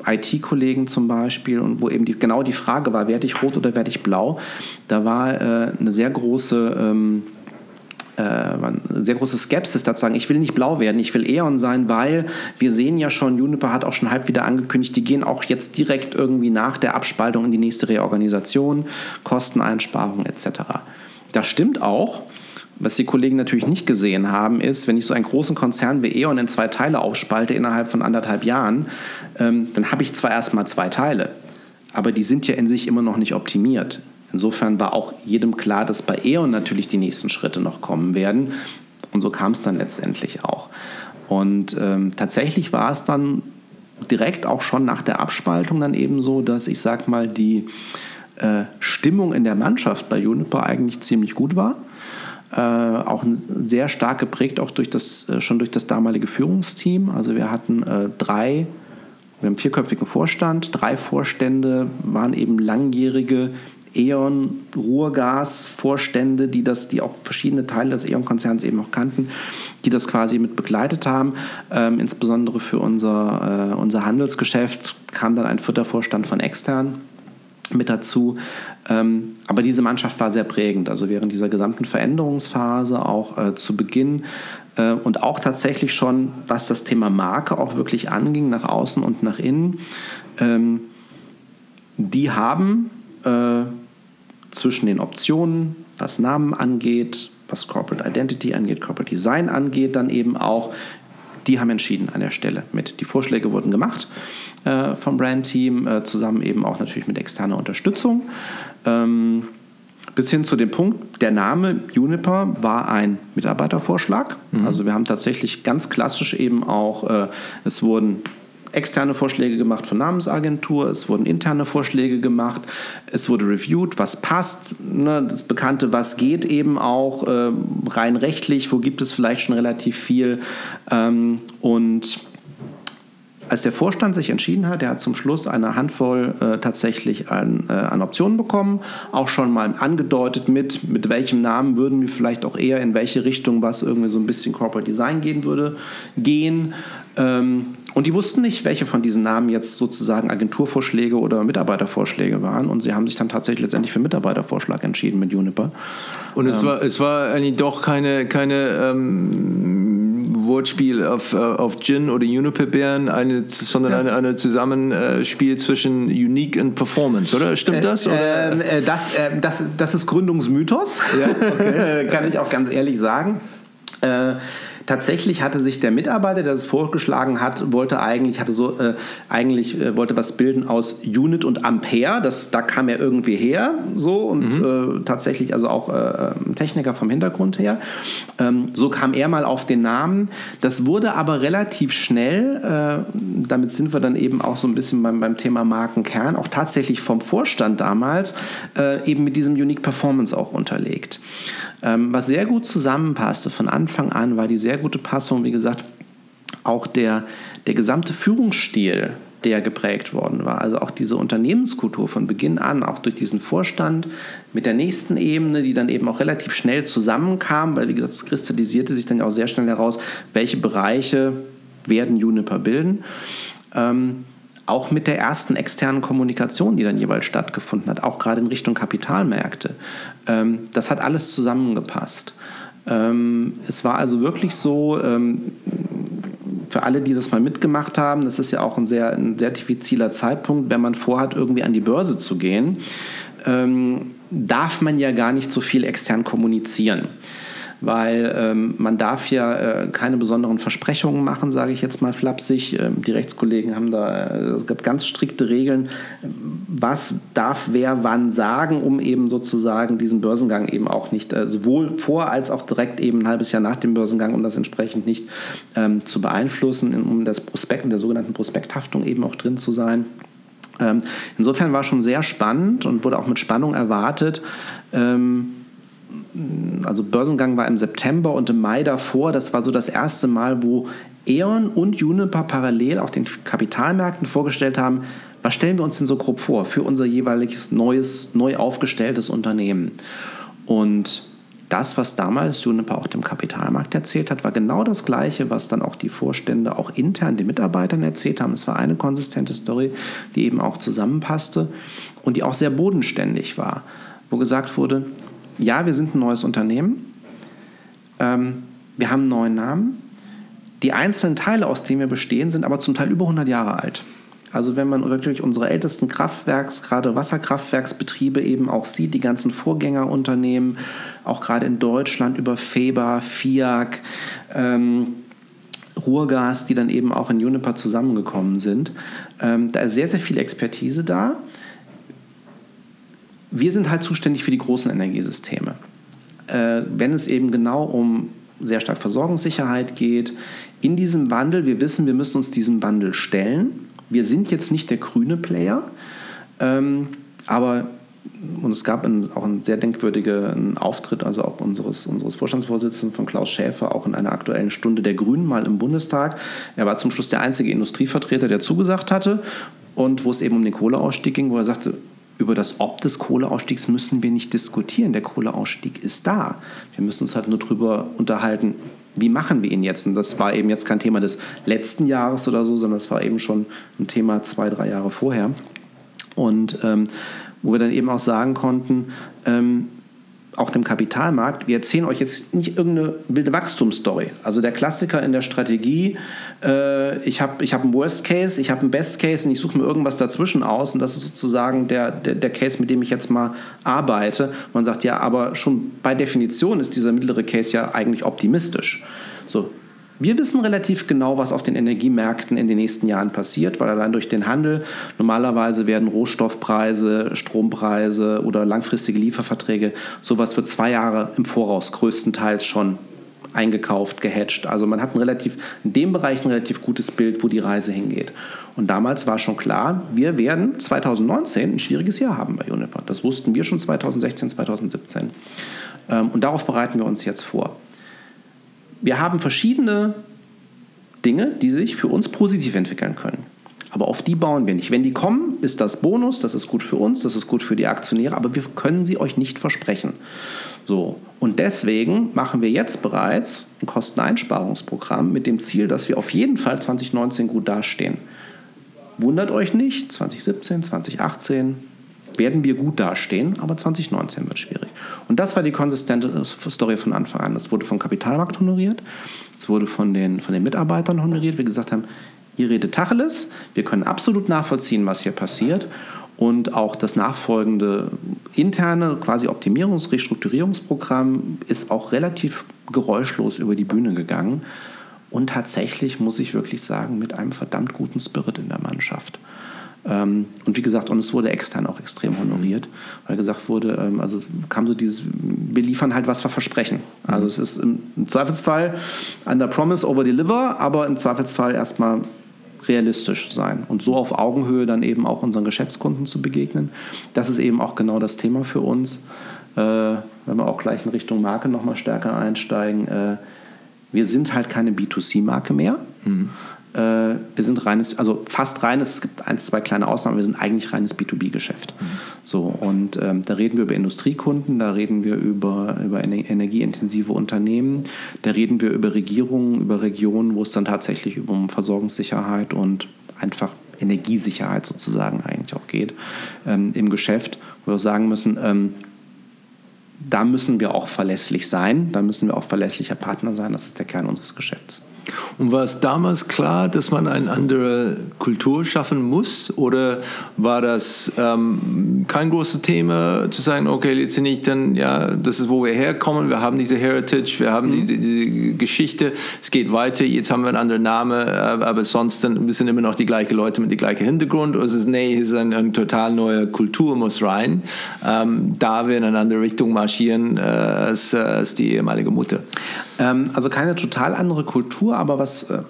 IT-Kollegen zum Beispiel, und wo eben die, genau die Frage war, werde ich rot oder werde ich blau, da war äh, eine sehr große... Ähm, äh, sehr große Skepsis dazu sagen, ich will nicht blau werden, ich will E.ON sein, weil wir sehen ja schon, Juniper hat auch schon halb wieder angekündigt, die gehen auch jetzt direkt irgendwie nach der Abspaltung in die nächste Reorganisation, Kosteneinsparungen etc. Das stimmt auch. Was die Kollegen natürlich nicht gesehen haben, ist, wenn ich so einen großen Konzern wie E.ON in zwei Teile aufspalte innerhalb von anderthalb Jahren, ähm, dann habe ich zwar erstmal zwei Teile, aber die sind ja in sich immer noch nicht optimiert. Insofern war auch jedem klar, dass bei E.ON natürlich die nächsten Schritte noch kommen werden. Und so kam es dann letztendlich auch. Und ähm, tatsächlich war es dann direkt auch schon nach der Abspaltung dann eben so, dass ich sag mal die äh, Stimmung in der Mannschaft bei Juniper eigentlich ziemlich gut war. Äh, auch sehr stark geprägt, auch durch das, äh, schon durch das damalige Führungsteam. Also wir hatten äh, drei, wir haben einen vierköpfigen Vorstand, drei Vorstände waren eben langjährige E.ON, Ruhrgas-Vorstände, die das, die auch verschiedene Teile des E.ON-Konzerns eben auch kannten, die das quasi mit begleitet haben. Ähm, insbesondere für unser, äh, unser Handelsgeschäft kam dann ein vierter Vorstand von extern mit dazu. Ähm, aber diese Mannschaft war sehr prägend. Also während dieser gesamten Veränderungsphase, auch äh, zu Beginn äh, und auch tatsächlich schon, was das Thema Marke auch wirklich anging, nach außen und nach innen, ähm, die haben äh, zwischen den Optionen, was Namen angeht, was Corporate Identity angeht, Corporate Design angeht, dann eben auch die haben entschieden an der Stelle mit. Die Vorschläge wurden gemacht äh, vom Brand-Team, äh, zusammen eben auch natürlich mit externer Unterstützung. Ähm, bis hin zu dem Punkt, der Name Juniper war ein Mitarbeitervorschlag. Mhm. Also wir haben tatsächlich ganz klassisch eben auch, äh, es wurden externe Vorschläge gemacht von Namensagentur, es wurden interne Vorschläge gemacht, es wurde reviewed, was passt, ne, das bekannte, was geht eben auch äh, rein rechtlich, wo gibt es vielleicht schon relativ viel ähm, und als der Vorstand sich entschieden hat, der hat zum Schluss eine Handvoll äh, tatsächlich an, äh, an, Optionen bekommen, auch schon mal angedeutet mit, mit welchem Namen würden wir vielleicht auch eher in welche Richtung was irgendwie so ein bisschen Corporate Design gehen würde, gehen. Ähm, und die wussten nicht, welche von diesen Namen jetzt sozusagen Agenturvorschläge oder Mitarbeitervorschläge waren. Und sie haben sich dann tatsächlich letztendlich für Mitarbeitervorschlag entschieden mit Juniper. Und es, ähm, war, es war eigentlich doch keine, keine ähm, Wortspiel auf, äh, auf Gin oder Juniper-Beeren, eine, sondern ja. eine, eine Zusammenspiel zwischen Unique und Performance, oder? Stimmt das? Oder? Ähm, äh, das, äh, das, das ist Gründungsmythos, ja, okay. kann ich auch ganz ehrlich sagen. Äh, tatsächlich hatte sich der Mitarbeiter, der es vorgeschlagen hat, wollte eigentlich, hatte so, äh, eigentlich äh, wollte was bilden aus Unit und Ampere. Das, da kam er irgendwie her, so und mhm. äh, tatsächlich also auch äh, Techniker vom Hintergrund her. Ähm, so kam er mal auf den Namen. Das wurde aber relativ schnell, äh, damit sind wir dann eben auch so ein bisschen beim, beim Thema Markenkern, auch tatsächlich vom Vorstand damals äh, eben mit diesem Unique Performance auch unterlegt. Ähm, was sehr gut zusammenpasste von Anfang an, war die sehr gute Passung, wie gesagt, auch der, der gesamte Führungsstil, der geprägt worden war. Also auch diese Unternehmenskultur von Beginn an, auch durch diesen Vorstand mit der nächsten Ebene, die dann eben auch relativ schnell zusammenkam, weil wie gesagt, es kristallisierte sich dann auch sehr schnell heraus, welche Bereiche werden Juniper bilden. Ähm, auch mit der ersten externen Kommunikation, die dann jeweils stattgefunden hat, auch gerade in Richtung Kapitalmärkte. Ähm, das hat alles zusammengepasst. Ähm, es war also wirklich so, ähm, für alle, die das mal mitgemacht haben, das ist ja auch ein sehr, ein sehr diffiziler Zeitpunkt, wenn man vorhat, irgendwie an die Börse zu gehen, ähm, darf man ja gar nicht so viel extern kommunizieren weil ähm, man darf ja äh, keine besonderen Versprechungen machen, sage ich jetzt mal flapsig. Ähm, die Rechtskollegen haben da, äh, es gibt ganz strikte Regeln, was darf wer wann sagen, um eben sozusagen diesen Börsengang eben auch nicht äh, sowohl vor als auch direkt eben ein halbes Jahr nach dem Börsengang, um das entsprechend nicht ähm, zu beeinflussen, um das Prospekt, in der sogenannten Prospekthaftung eben auch drin zu sein. Ähm, insofern war schon sehr spannend und wurde auch mit Spannung erwartet. Also Börsengang war im September und im Mai davor, das war so das erste Mal, wo E.ON und Juniper parallel auch den Kapitalmärkten vorgestellt haben, was stellen wir uns denn so grob vor für unser jeweiliges neues, neu aufgestelltes Unternehmen. Und das, was damals Juniper auch dem Kapitalmarkt erzählt hat, war genau das Gleiche, was dann auch die Vorstände auch intern den Mitarbeitern erzählt haben. Es war eine konsistente Story, die eben auch zusammenpasste und die auch sehr bodenständig war, wo gesagt wurde, ja, wir sind ein neues Unternehmen, ähm, wir haben einen neuen Namen, die einzelnen Teile, aus denen wir bestehen, sind aber zum Teil über 100 Jahre alt. Also wenn man wirklich unsere ältesten Kraftwerks, gerade Wasserkraftwerksbetriebe eben auch sieht, die ganzen Vorgängerunternehmen, auch gerade in Deutschland über Feber, FIAC, ähm, Ruhrgas, die dann eben auch in Juniper zusammengekommen sind. Ähm, da ist sehr, sehr viel Expertise da wir sind halt zuständig für die großen Energiesysteme. Äh, wenn es eben genau um sehr stark Versorgungssicherheit geht, in diesem Wandel, wir wissen, wir müssen uns diesem Wandel stellen. Wir sind jetzt nicht der grüne Player, ähm, aber und es gab einen, auch einen sehr denkwürdigen Auftritt, also auch unseres, unseres Vorstandsvorsitzenden von Klaus Schäfer, auch in einer aktuellen Stunde der Grünen mal im Bundestag. Er war zum Schluss der einzige Industrievertreter, der zugesagt hatte und wo es eben um den Kohleausstieg ging, wo er sagte, über das Ob des Kohleausstiegs müssen wir nicht diskutieren. Der Kohleausstieg ist da. Wir müssen uns halt nur darüber unterhalten, wie machen wir ihn jetzt? Und das war eben jetzt kein Thema des letzten Jahres oder so, sondern das war eben schon ein Thema zwei, drei Jahre vorher. Und ähm, wo wir dann eben auch sagen konnten, ähm, auch dem Kapitalmarkt, wir erzählen euch jetzt nicht irgendeine wilde Wachstumsstory. Also der Klassiker in der Strategie, äh, ich habe ich hab einen Worst Case, ich habe einen Best Case und ich suche mir irgendwas dazwischen aus und das ist sozusagen der, der, der Case, mit dem ich jetzt mal arbeite. Man sagt ja, aber schon bei Definition ist dieser mittlere Case ja eigentlich optimistisch. So, wir wissen relativ genau, was auf den Energiemärkten in den nächsten Jahren passiert, weil allein durch den Handel normalerweise werden Rohstoffpreise, Strompreise oder langfristige Lieferverträge sowas für zwei Jahre im Voraus größtenteils schon eingekauft, gehatcht. Also man hat ein relativ, in dem Bereich ein relativ gutes Bild, wo die Reise hingeht. Und damals war schon klar, wir werden 2019 ein schwieriges Jahr haben bei Uniper. Das wussten wir schon 2016, 2017. Ähm, und darauf bereiten wir uns jetzt vor wir haben verschiedene Dinge, die sich für uns positiv entwickeln können. Aber auf die bauen wir nicht. Wenn die kommen, ist das Bonus, das ist gut für uns, das ist gut für die Aktionäre, aber wir können sie euch nicht versprechen. So. Und deswegen machen wir jetzt bereits ein Kosteneinsparungsprogramm mit dem Ziel, dass wir auf jeden Fall 2019 gut dastehen. Wundert euch nicht, 2017, 2018, werden wir gut dastehen, aber 2019 wird schwierig. Und das war die konsistente Story von Anfang an. Es wurde vom Kapitalmarkt honoriert, es wurde von den, von den Mitarbeitern honoriert. Wir gesagt haben, ihr redet Tacheles, wir können absolut nachvollziehen, was hier passiert. Und auch das nachfolgende interne quasi Optimierungs-, Restrukturierungsprogramm ist auch relativ geräuschlos über die Bühne gegangen. Und tatsächlich muss ich wirklich sagen, mit einem verdammt guten Spirit in der Mannschaft. Ähm, und wie gesagt, und es wurde extern auch extrem honoriert, weil gesagt wurde, ähm, also kam so dieses, wir liefern halt, was wir versprechen. Also mhm. es ist im, Zweifelsfall under promise over deliver, aber im Zweifelsfall erstmal realistisch sein und so auf Augenhöhe dann eben auch unseren Geschäftskunden zu begegnen. Das ist eben auch genau das Thema für uns. Äh, wenn wir auch gleich in Richtung Marke nochmal stärker einsteigen, äh, wir sind halt keine B2C-Marke mehr. Mhm. Äh, wir sind reines, also fast reines, es gibt ein, zwei kleine Ausnahmen, wir sind eigentlich reines B2B-Geschäft. Mhm. So, und ähm, da reden wir über Industriekunden, da reden wir über, über energieintensive Unternehmen, da reden wir über Regierungen, über Regionen, wo es dann tatsächlich um Versorgungssicherheit und einfach Energiesicherheit sozusagen eigentlich auch geht ähm, im Geschäft, wo wir sagen müssen, ähm, da müssen wir auch verlässlich sein, da müssen wir auch verlässlicher Partner sein, das ist der Kern unseres Geschäfts. Und war es damals klar, dass man eine andere Kultur schaffen muss? Oder war das ähm, kein großes Thema, zu sagen, okay, jetzt nicht dann, ja, das ist, wo wir herkommen, wir haben diese Heritage, wir haben mhm. diese, diese, Geschichte, es geht weiter, jetzt haben wir einen anderen Namen, aber sonst dann sind immer noch die gleichen Leute mit dem gleichen Hintergrund. Oder es ist, nee, es ist eine, eine total neue Kultur, muss rein. Ähm, da wir in eine andere Richtung marschieren äh, als, äh, als die ehemalige Mutter. Ähm, also keine total andere Kultur, aber was, äh,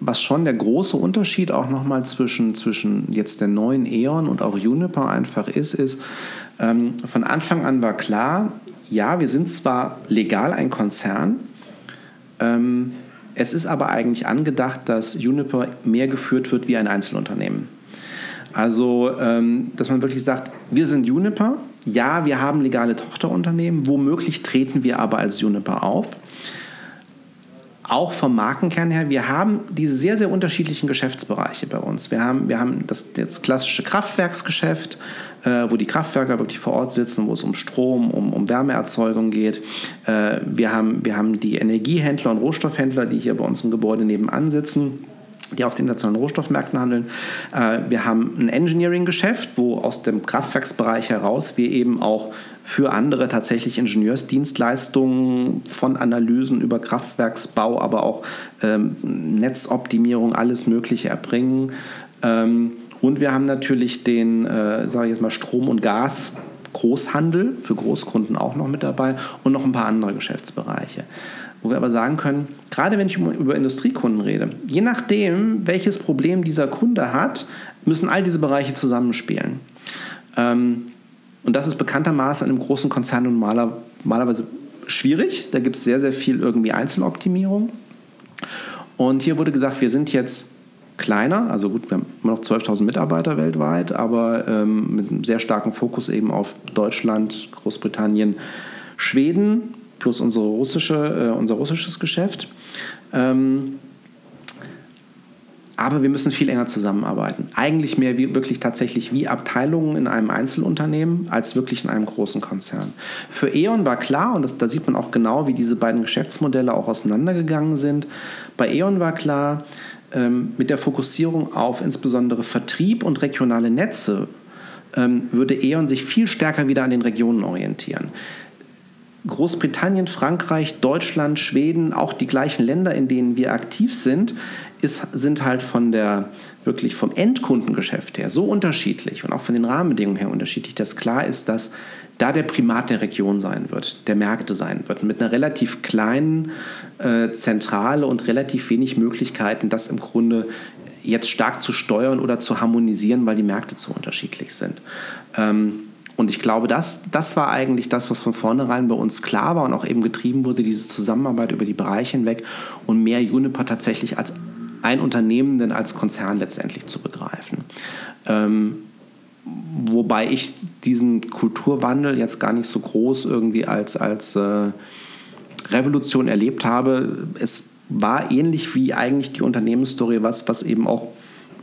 was schon der große Unterschied auch nochmal zwischen, zwischen jetzt der neuen E.ON und auch Juniper einfach ist, ist, ähm, von Anfang an war klar, ja, wir sind zwar legal ein Konzern, ähm, es ist aber eigentlich angedacht, dass Juniper mehr geführt wird wie ein Einzelunternehmen. Also, dass man wirklich sagt, wir sind Juniper, ja, wir haben legale Tochterunternehmen, womöglich treten wir aber als Juniper auf auch vom Markenkern her, wir haben diese sehr, sehr unterschiedlichen Geschäftsbereiche bei uns. Wir haben, wir haben das, das klassische Kraftwerksgeschäft, äh, wo die Kraftwerker wirklich vor Ort sitzen, wo es um Strom, um, um Wärmeerzeugung geht. Äh, wir, haben, wir haben die Energiehändler und Rohstoffhändler, die hier bei uns im Gebäude nebenan sitzen die auf den internationalen Rohstoffmärkten handeln. Äh, wir haben ein Engineering-Geschäft, wo aus dem Kraftwerksbereich heraus wir eben auch für andere tatsächlich Ingenieursdienstleistungen von Analysen über Kraftwerksbau, aber auch ähm, Netzoptimierung, alles Mögliche erbringen. Ähm, und wir haben natürlich den, äh, sage ich jetzt mal, Strom- und Gas. Großhandel für Großkunden auch noch mit dabei und noch ein paar andere Geschäftsbereiche. Wo wir aber sagen können, gerade wenn ich über Industriekunden rede, je nachdem, welches Problem dieser Kunde hat, müssen all diese Bereiche zusammenspielen. Ähm, und das ist bekanntermaßen in einem großen Konzern normaler, normalerweise schwierig. Da gibt es sehr, sehr viel irgendwie Einzeloptimierung. Und hier wurde gesagt, wir sind jetzt kleiner, also gut, wir haben immer noch 12.000 Mitarbeiter weltweit, aber ähm, mit einem sehr starken Fokus eben auf Deutschland, Großbritannien, Schweden plus unsere russische, äh, unser russisches Geschäft. Ähm, aber wir müssen viel enger zusammenarbeiten. Eigentlich mehr wie, wirklich tatsächlich wie Abteilungen in einem Einzelunternehmen als wirklich in einem großen Konzern. Für E.ON war klar, und das, da sieht man auch genau, wie diese beiden Geschäftsmodelle auch auseinandergegangen sind. Bei E.ON war klar, ähm, mit der Fokussierung auf insbesondere Vertrieb und regionale Netze ähm, würde E.ON sich viel stärker wieder an den Regionen orientieren. Großbritannien, Frankreich, Deutschland, Schweden, auch die gleichen Länder, in denen wir aktiv sind, ist, sind halt von der wirklich vom Endkundengeschäft her so unterschiedlich und auch von den Rahmenbedingungen her unterschiedlich, dass klar ist, dass da der Primat der Region sein wird, der Märkte sein wird, mit einer relativ kleinen äh, Zentrale und relativ wenig Möglichkeiten, das im Grunde jetzt stark zu steuern oder zu harmonisieren, weil die Märkte zu unterschiedlich sind. Ähm, und ich glaube, das, das war eigentlich das, was von vornherein bei uns klar war und auch eben getrieben wurde, diese Zusammenarbeit über die Bereiche hinweg und mehr Juniper tatsächlich als ein Unternehmen denn als Konzern letztendlich zu begreifen. Ähm, wobei ich diesen Kulturwandel jetzt gar nicht so groß irgendwie als, als äh, Revolution erlebt habe. Es war ähnlich wie eigentlich die Unternehmensstory, was, was eben auch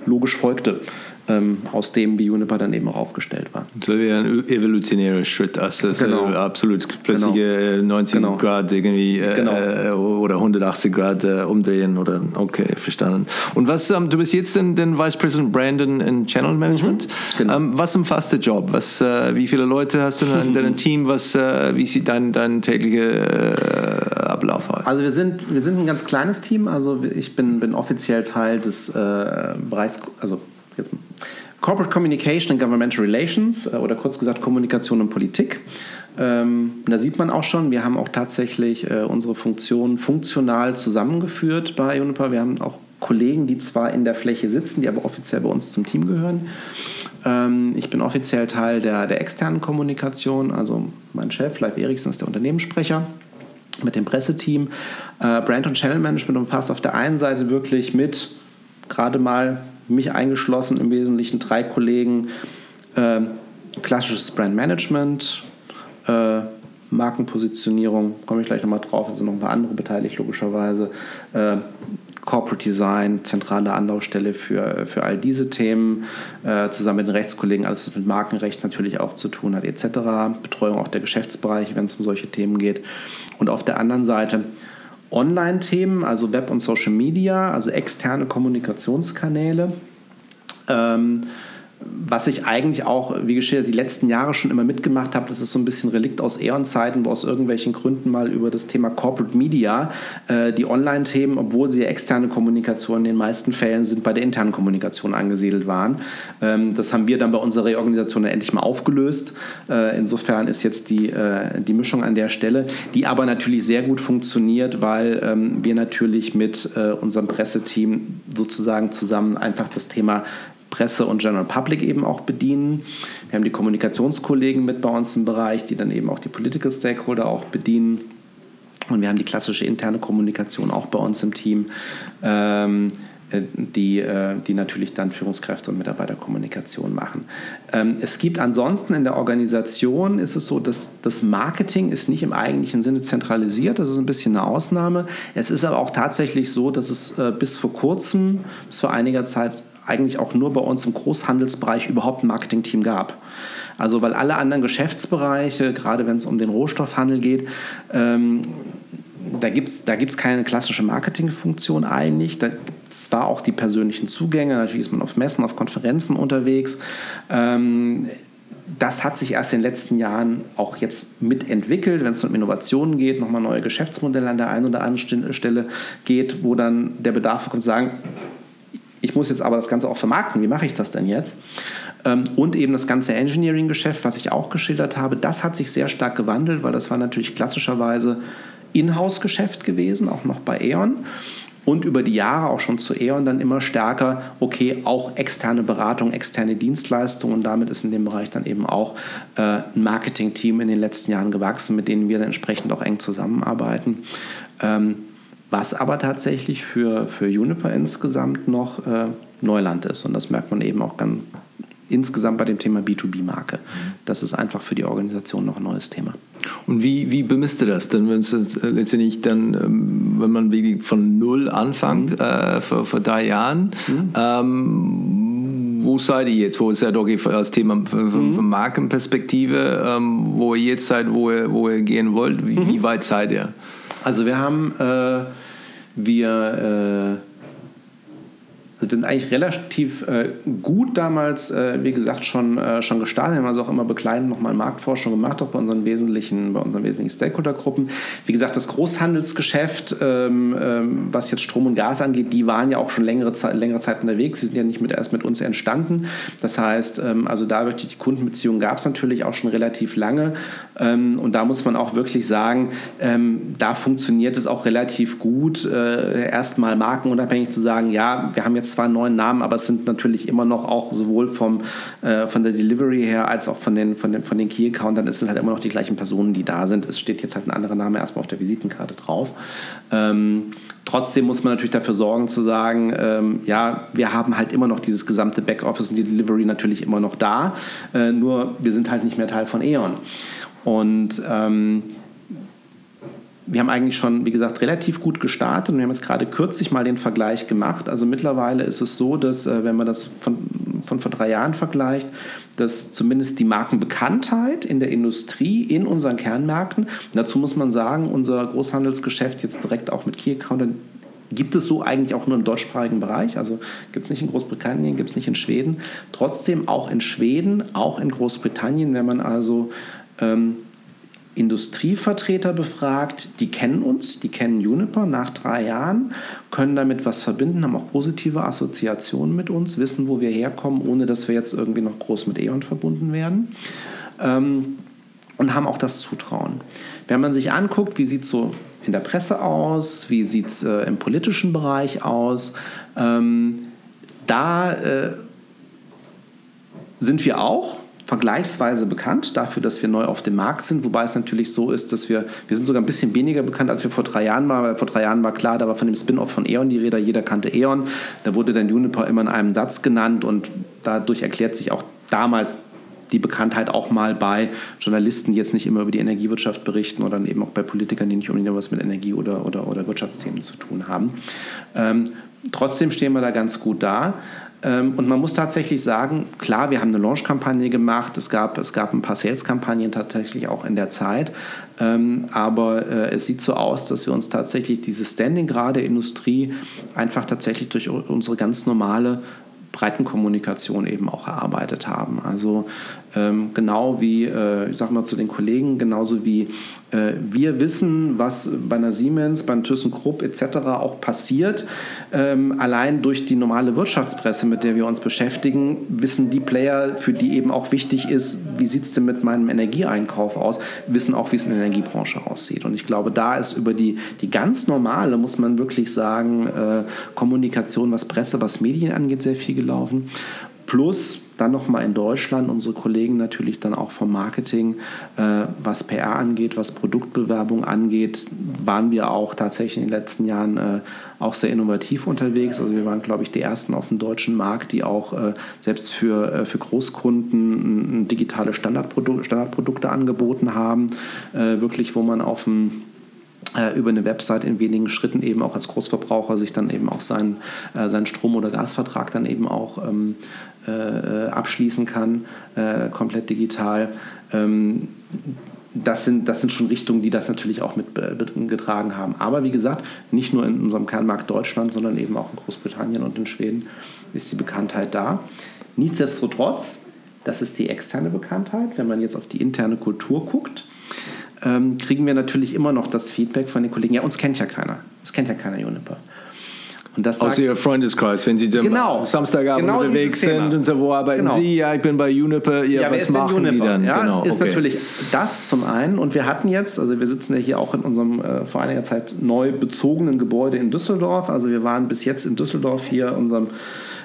logisch folgte ähm, aus dem, wie Juniper dann eben auch aufgestellt war. So wie ein evolutionärer Schritt, also genau. absolut plötzliche genau. 90 genau. Grad irgendwie äh, genau. äh, oder 180 Grad äh, umdrehen oder okay, verstanden. Und was, ähm, du bist jetzt den, den Vice President Brandon in Channel Management. Mhm. Ähm, was umfasst der Job? Was, äh, wie viele Leute hast du in deinem Team? Was, äh, wie sieht dein, dein täglicher äh, Ablauf aus? Also wir sind, wir sind ein ganz kleines Team. Also ich bin, bin offiziell Teil des Bereichs, also jetzt Corporate Communication and Governmental Relations äh, oder kurz gesagt Kommunikation und Politik. Ähm, da sieht man auch schon, wir haben auch tatsächlich äh, unsere Funktionen funktional zusammengeführt bei Uniper. Wir haben auch Kollegen, die zwar in der Fläche sitzen, die aber offiziell bei uns zum Team gehören. Ähm, ich bin offiziell Teil der, der externen Kommunikation, also mein Chef, Live Eriksen, ist der Unternehmenssprecher mit dem Presseteam. Äh, Brand und Channel Management umfasst auf der einen Seite wirklich mit gerade mal mich eingeschlossen im Wesentlichen drei Kollegen, äh, klassisches Brandmanagement, äh, Markenpositionierung, komme ich gleich nochmal drauf, es sind noch ein paar andere beteiligt, logischerweise. Äh, Corporate Design, zentrale Anlaufstelle für, für all diese Themen, äh, zusammen mit den Rechtskollegen, alles was mit Markenrecht natürlich auch zu tun hat, etc. Betreuung auch der Geschäftsbereiche, wenn es um solche Themen geht. Und auf der anderen Seite Online-Themen, also Web und Social Media, also externe Kommunikationskanäle. Ähm, was ich eigentlich auch, wie geschildert, die letzten Jahre schon immer mitgemacht habe, das ist so ein bisschen Relikt aus Eon-Zeiten, wo aus irgendwelchen Gründen mal über das Thema Corporate Media äh, die Online-Themen, obwohl sie externe Kommunikation in den meisten Fällen sind, bei der internen Kommunikation angesiedelt waren. Ähm, das haben wir dann bei unserer Reorganisation endlich mal aufgelöst. Äh, insofern ist jetzt die, äh, die Mischung an der Stelle, die aber natürlich sehr gut funktioniert, weil ähm, wir natürlich mit äh, unserem Presseteam sozusagen zusammen einfach das Thema Presse und General Public eben auch bedienen. Wir haben die Kommunikationskollegen mit bei uns im Bereich, die dann eben auch die Political Stakeholder auch bedienen. Und wir haben die klassische interne Kommunikation auch bei uns im Team, ähm, die, äh, die natürlich dann Führungskräfte und Mitarbeiterkommunikation machen. Ähm, es gibt ansonsten in der Organisation ist es so, dass das Marketing ist nicht im eigentlichen Sinne zentralisiert. Das ist ein bisschen eine Ausnahme. Es ist aber auch tatsächlich so, dass es äh, bis vor kurzem, bis vor einiger Zeit eigentlich auch nur bei uns im Großhandelsbereich überhaupt ein Marketingteam gab. Also weil alle anderen Geschäftsbereiche, gerade wenn es um den Rohstoffhandel geht, ähm, da gibt es da gibt's keine klassische Marketingfunktion eigentlich. Da gibt es zwar auch die persönlichen Zugänge, natürlich ist man auf Messen, auf Konferenzen unterwegs. Ähm, das hat sich erst in den letzten Jahren auch jetzt mitentwickelt, wenn es um Innovationen geht, nochmal neue Geschäftsmodelle an der einen oder anderen Stelle geht, wo dann der Bedarf kommt, sagen, ich muss jetzt aber das Ganze auch vermarkten. Wie mache ich das denn jetzt? Ähm, und eben das ganze Engineering-Geschäft, was ich auch geschildert habe, das hat sich sehr stark gewandelt, weil das war natürlich klassischerweise Inhouse-Geschäft gewesen, auch noch bei E.ON. Und über die Jahre auch schon zu E.ON dann immer stärker, okay, auch externe Beratung, externe Dienstleistungen. Und damit ist in dem Bereich dann eben auch äh, ein Marketing-Team in den letzten Jahren gewachsen, mit denen wir dann entsprechend auch eng zusammenarbeiten. Ähm, was aber tatsächlich für, für Juniper insgesamt noch äh, Neuland ist. Und das merkt man eben auch ganz insgesamt bei dem Thema B2B-Marke. Das ist einfach für die Organisation noch ein neues Thema. Und wie, wie bemisst du das denn, wenn es äh, letztendlich dann, ähm, wenn man wirklich von Null anfängt, mhm. äh, vor, vor drei Jahren, mhm. ähm, wo seid ihr jetzt? Wo ist ja doch das Thema von, mhm. Markenperspektive, ähm, wo ihr jetzt seid, wo ihr, wo ihr gehen wollt? Wie, wie mhm. weit seid ihr? Also wir haben, äh, wir wir sind eigentlich relativ äh, gut damals, äh, wie gesagt, schon, äh, schon gestartet. Wir haben also auch immer begleitend nochmal Marktforschung gemacht, auch bei unseren wesentlichen, bei unseren wesentlichen Stakeholdergruppen. Wie gesagt, das Großhandelsgeschäft, ähm, ähm, was jetzt Strom und Gas angeht, die waren ja auch schon längere Zeit, längere Zeit unterwegs. Sie sind ja nicht mit, erst mit uns entstanden. Das heißt, ähm, also da wirklich die Kundenbeziehungen gab es natürlich auch schon relativ lange. Ähm, und da muss man auch wirklich sagen, ähm, da funktioniert es auch relativ gut, äh, erstmal markenunabhängig zu sagen, ja, wir haben jetzt zwar einen neuen Namen, aber es sind natürlich immer noch auch sowohl vom, äh, von der Delivery her als auch von den, von den, von den Key-Accountern, es sind halt immer noch die gleichen Personen, die da sind. Es steht jetzt halt ein anderer Name erstmal auf der Visitenkarte drauf. Ähm, trotzdem muss man natürlich dafür sorgen zu sagen, ähm, ja, wir haben halt immer noch dieses gesamte Backoffice und die Delivery natürlich immer noch da, äh, nur wir sind halt nicht mehr Teil von E.ON. Und ähm, wir haben eigentlich schon, wie gesagt, relativ gut gestartet und wir haben jetzt gerade kürzlich mal den Vergleich gemacht. Also mittlerweile ist es so, dass, äh, wenn man das von, von vor drei Jahren vergleicht, dass zumindest die Markenbekanntheit in der Industrie, in unseren Kernmärkten, dazu muss man sagen, unser Großhandelsgeschäft jetzt direkt auch mit Key Accountern gibt es so eigentlich auch nur im deutschsprachigen Bereich. Also gibt es nicht in Großbritannien, gibt es nicht in Schweden. Trotzdem auch in Schweden, auch in Großbritannien, wenn man also ähm, Industrievertreter befragt, die kennen uns, die kennen Juniper nach drei Jahren, können damit was verbinden, haben auch positive Assoziationen mit uns, wissen, wo wir herkommen, ohne dass wir jetzt irgendwie noch groß mit E.ON verbunden werden. Ähm, und haben auch das Zutrauen. Wenn man sich anguckt, wie sieht es so in der Presse aus, wie sieht es äh, im politischen Bereich aus, ähm, da äh, sind wir auch vergleichsweise bekannt dafür, dass wir neu auf dem Markt sind, wobei es natürlich so ist, dass wir, wir sind sogar ein bisschen weniger bekannt, als wir vor drei Jahren waren, weil vor drei Jahren war klar, da war von dem Spin-off von E.ON die Rede, jeder kannte E.ON, da wurde dann Juniper immer in einem Satz genannt und dadurch erklärt sich auch damals die Bekanntheit auch mal bei Journalisten, die jetzt nicht immer über die Energiewirtschaft berichten oder eben auch bei Politikern, die nicht unbedingt was mit Energie oder, oder, oder Wirtschaftsthemen zu tun haben. Ähm, trotzdem stehen wir da ganz gut da. Ähm, und man muss tatsächlich sagen, klar, wir haben eine Launch-Kampagne gemacht, es gab, es gab ein paar Sales-Kampagnen tatsächlich auch in der Zeit, ähm, aber äh, es sieht so aus, dass wir uns tatsächlich dieses Standing gerade Industrie einfach tatsächlich durch unsere ganz normale Breitenkommunikation eben auch erarbeitet haben. Also ähm, genau wie, äh, ich sag mal zu den Kollegen, genauso wie äh, wir wissen, was bei einer Siemens, bei ThyssenKrupp etc. auch passiert. Ähm, allein durch die normale Wirtschaftspresse, mit der wir uns beschäftigen, wissen die Player, für die eben auch wichtig ist, wie sieht es denn mit meinem Energieeinkauf aus, wissen auch, wie es in der Energiebranche aussieht. Und ich glaube, da ist über die, die ganz normale, muss man wirklich sagen, äh, Kommunikation, was Presse, was Medien angeht, sehr viel gelaufen. Plus dann nochmal in Deutschland unsere Kollegen natürlich dann auch vom Marketing, äh, was PR angeht, was Produktbewerbung angeht, waren wir auch tatsächlich in den letzten Jahren äh, auch sehr innovativ unterwegs. Also wir waren, glaube ich, die ersten auf dem deutschen Markt, die auch äh, selbst für, äh, für Großkunden digitale Standardprodu Standardprodukte angeboten haben, äh, wirklich, wo man auf dem äh, über eine Website in wenigen Schritten eben auch als Großverbraucher sich dann eben auch seinen, seinen Strom- oder Gasvertrag dann eben auch ähm, äh, abschließen kann, äh, komplett digital. Ähm, das sind, das sind schon Richtungen, die das natürlich auch mitgetragen haben. Aber wie gesagt, nicht nur in unserem Kernmarkt Deutschland, sondern eben auch in Großbritannien und in Schweden ist die Bekanntheit da. Nichtsdestotrotz, das ist die externe Bekanntheit. Wenn man jetzt auf die interne Kultur guckt, ähm, kriegen wir natürlich immer noch das Feedback von den Kollegen, ja, uns kennt ja keiner. Es kennt ja keiner Juniper. Und das Aus Ihrem Freundeskreis, wenn Sie genau, Samstagabend genau unterwegs sind und so, wo arbeiten genau. Sie? Ja, ich bin bei Juniper. Ja, ja was machen Juniper? die dann? Ja, genau, ist okay. natürlich das zum einen. Und wir hatten jetzt, also wir sitzen ja hier auch in unserem äh, vor einiger Zeit neu bezogenen Gebäude in Düsseldorf. Also wir waren bis jetzt in Düsseldorf hier unserem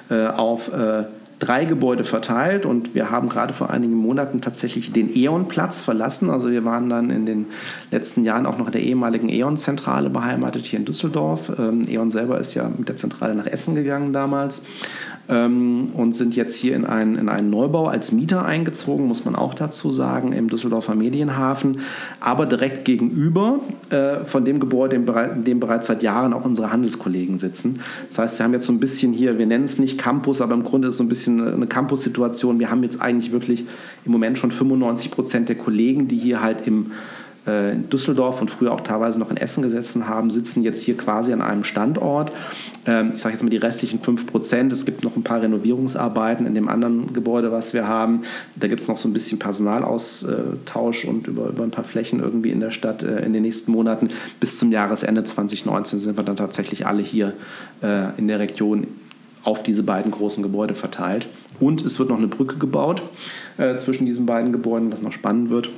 äh, auf äh, drei Gebäude verteilt und wir haben gerade vor einigen Monaten tatsächlich den E.ON-Platz verlassen. Also wir waren dann in den letzten Jahren auch noch in der ehemaligen E.ON-Zentrale beheimatet hier in Düsseldorf. Ähm, E.ON selber ist ja mit der Zentrale nach Essen gegangen damals ähm, und sind jetzt hier in einen, in einen Neubau als Mieter eingezogen, muss man auch dazu sagen, im Düsseldorfer Medienhafen, aber direkt gegenüber äh, von dem Gebäude, in, dem bereits seit Jahren auch unsere Handelskollegen sitzen. Das heißt, wir haben jetzt so ein bisschen hier, wir nennen es nicht Campus, aber im Grunde ist es so ein bisschen eine Campus-Situation. Wir haben jetzt eigentlich wirklich im Moment schon 95 Prozent der Kollegen, die hier halt im in Düsseldorf und früher auch teilweise noch in Essen gesessen haben, sitzen jetzt hier quasi an einem Standort. Ähm, ich sage jetzt mal die restlichen 5 Prozent. Es gibt noch ein paar Renovierungsarbeiten in dem anderen Gebäude, was wir haben. Da gibt es noch so ein bisschen Personalaustausch und über, über ein paar Flächen irgendwie in der Stadt äh, in den nächsten Monaten. Bis zum Jahresende 2019 sind wir dann tatsächlich alle hier äh, in der Region auf diese beiden großen Gebäude verteilt. Und es wird noch eine Brücke gebaut äh, zwischen diesen beiden Gebäuden, was noch spannend wird.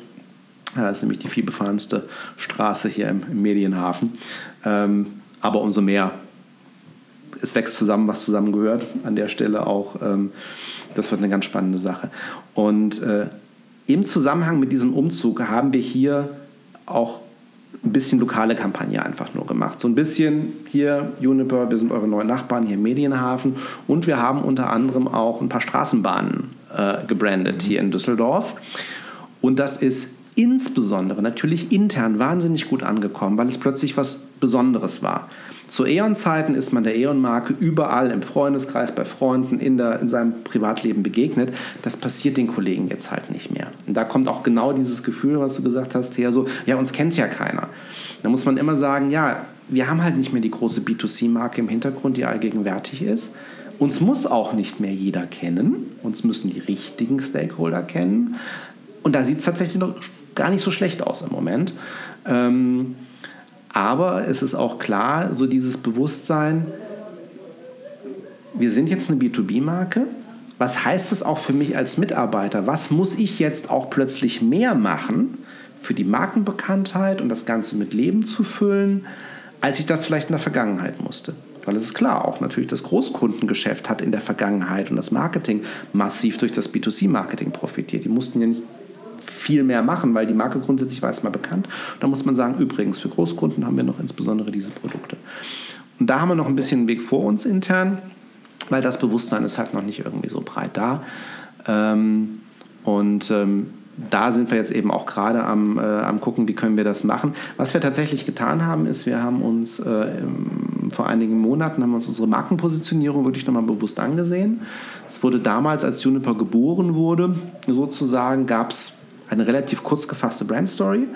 Das ist nämlich die vielbefahrenste Straße hier im, im Medienhafen. Ähm, aber umso mehr, es wächst zusammen, was zusammengehört. An der Stelle auch, ähm, das wird eine ganz spannende Sache. Und äh, im Zusammenhang mit diesem Umzug haben wir hier auch ein bisschen lokale Kampagne einfach nur gemacht. So ein bisschen hier Juniper, wir sind eure neuen Nachbarn hier im Medienhafen und wir haben unter anderem auch ein paar Straßenbahnen äh, gebrandet hier in Düsseldorf. Und das ist insbesondere natürlich intern wahnsinnig gut angekommen, weil es plötzlich was Besonderes war. Zu E.ON-Zeiten ist man der E.ON-Marke überall im Freundeskreis, bei Freunden, in, der, in seinem Privatleben begegnet. Das passiert den Kollegen jetzt halt nicht mehr. Und da kommt auch genau dieses Gefühl, was du gesagt hast, her so, ja, uns kennt ja keiner. Da muss man immer sagen, ja, wir haben halt nicht mehr die große B2C-Marke im Hintergrund, die allgegenwärtig ist. Uns muss auch nicht mehr jeder kennen. Uns müssen die richtigen Stakeholder kennen. Und da sieht es tatsächlich noch gar nicht so schlecht aus im Moment. Ähm, aber es ist auch klar, so dieses Bewusstsein, wir sind jetzt eine B2B-Marke. Was heißt das auch für mich als Mitarbeiter? Was muss ich jetzt auch plötzlich mehr machen für die Markenbekanntheit und das Ganze mit Leben zu füllen, als ich das vielleicht in der Vergangenheit musste? Weil es ist klar, auch natürlich das Großkundengeschäft hat in der Vergangenheit und das Marketing massiv durch das B2C-Marketing profitiert. Die mussten ja nicht viel mehr machen, weil die Marke grundsätzlich war erstmal bekannt. Da muss man sagen, übrigens, für Großkunden haben wir noch insbesondere diese Produkte. Und da haben wir noch ein bisschen einen Weg vor uns intern, weil das Bewusstsein ist halt noch nicht irgendwie so breit da. Ähm, Und ähm, da sind wir jetzt eben auch gerade am, äh, am gucken, wie können wir das machen. Was wir tatsächlich getan haben, ist, wir haben uns äh, vor einigen Monaten haben uns unsere Markenpositionierung wirklich nochmal bewusst angesehen. Es wurde damals, als Juniper geboren wurde, sozusagen, gab es eine relativ kurz gefasste Brandstory,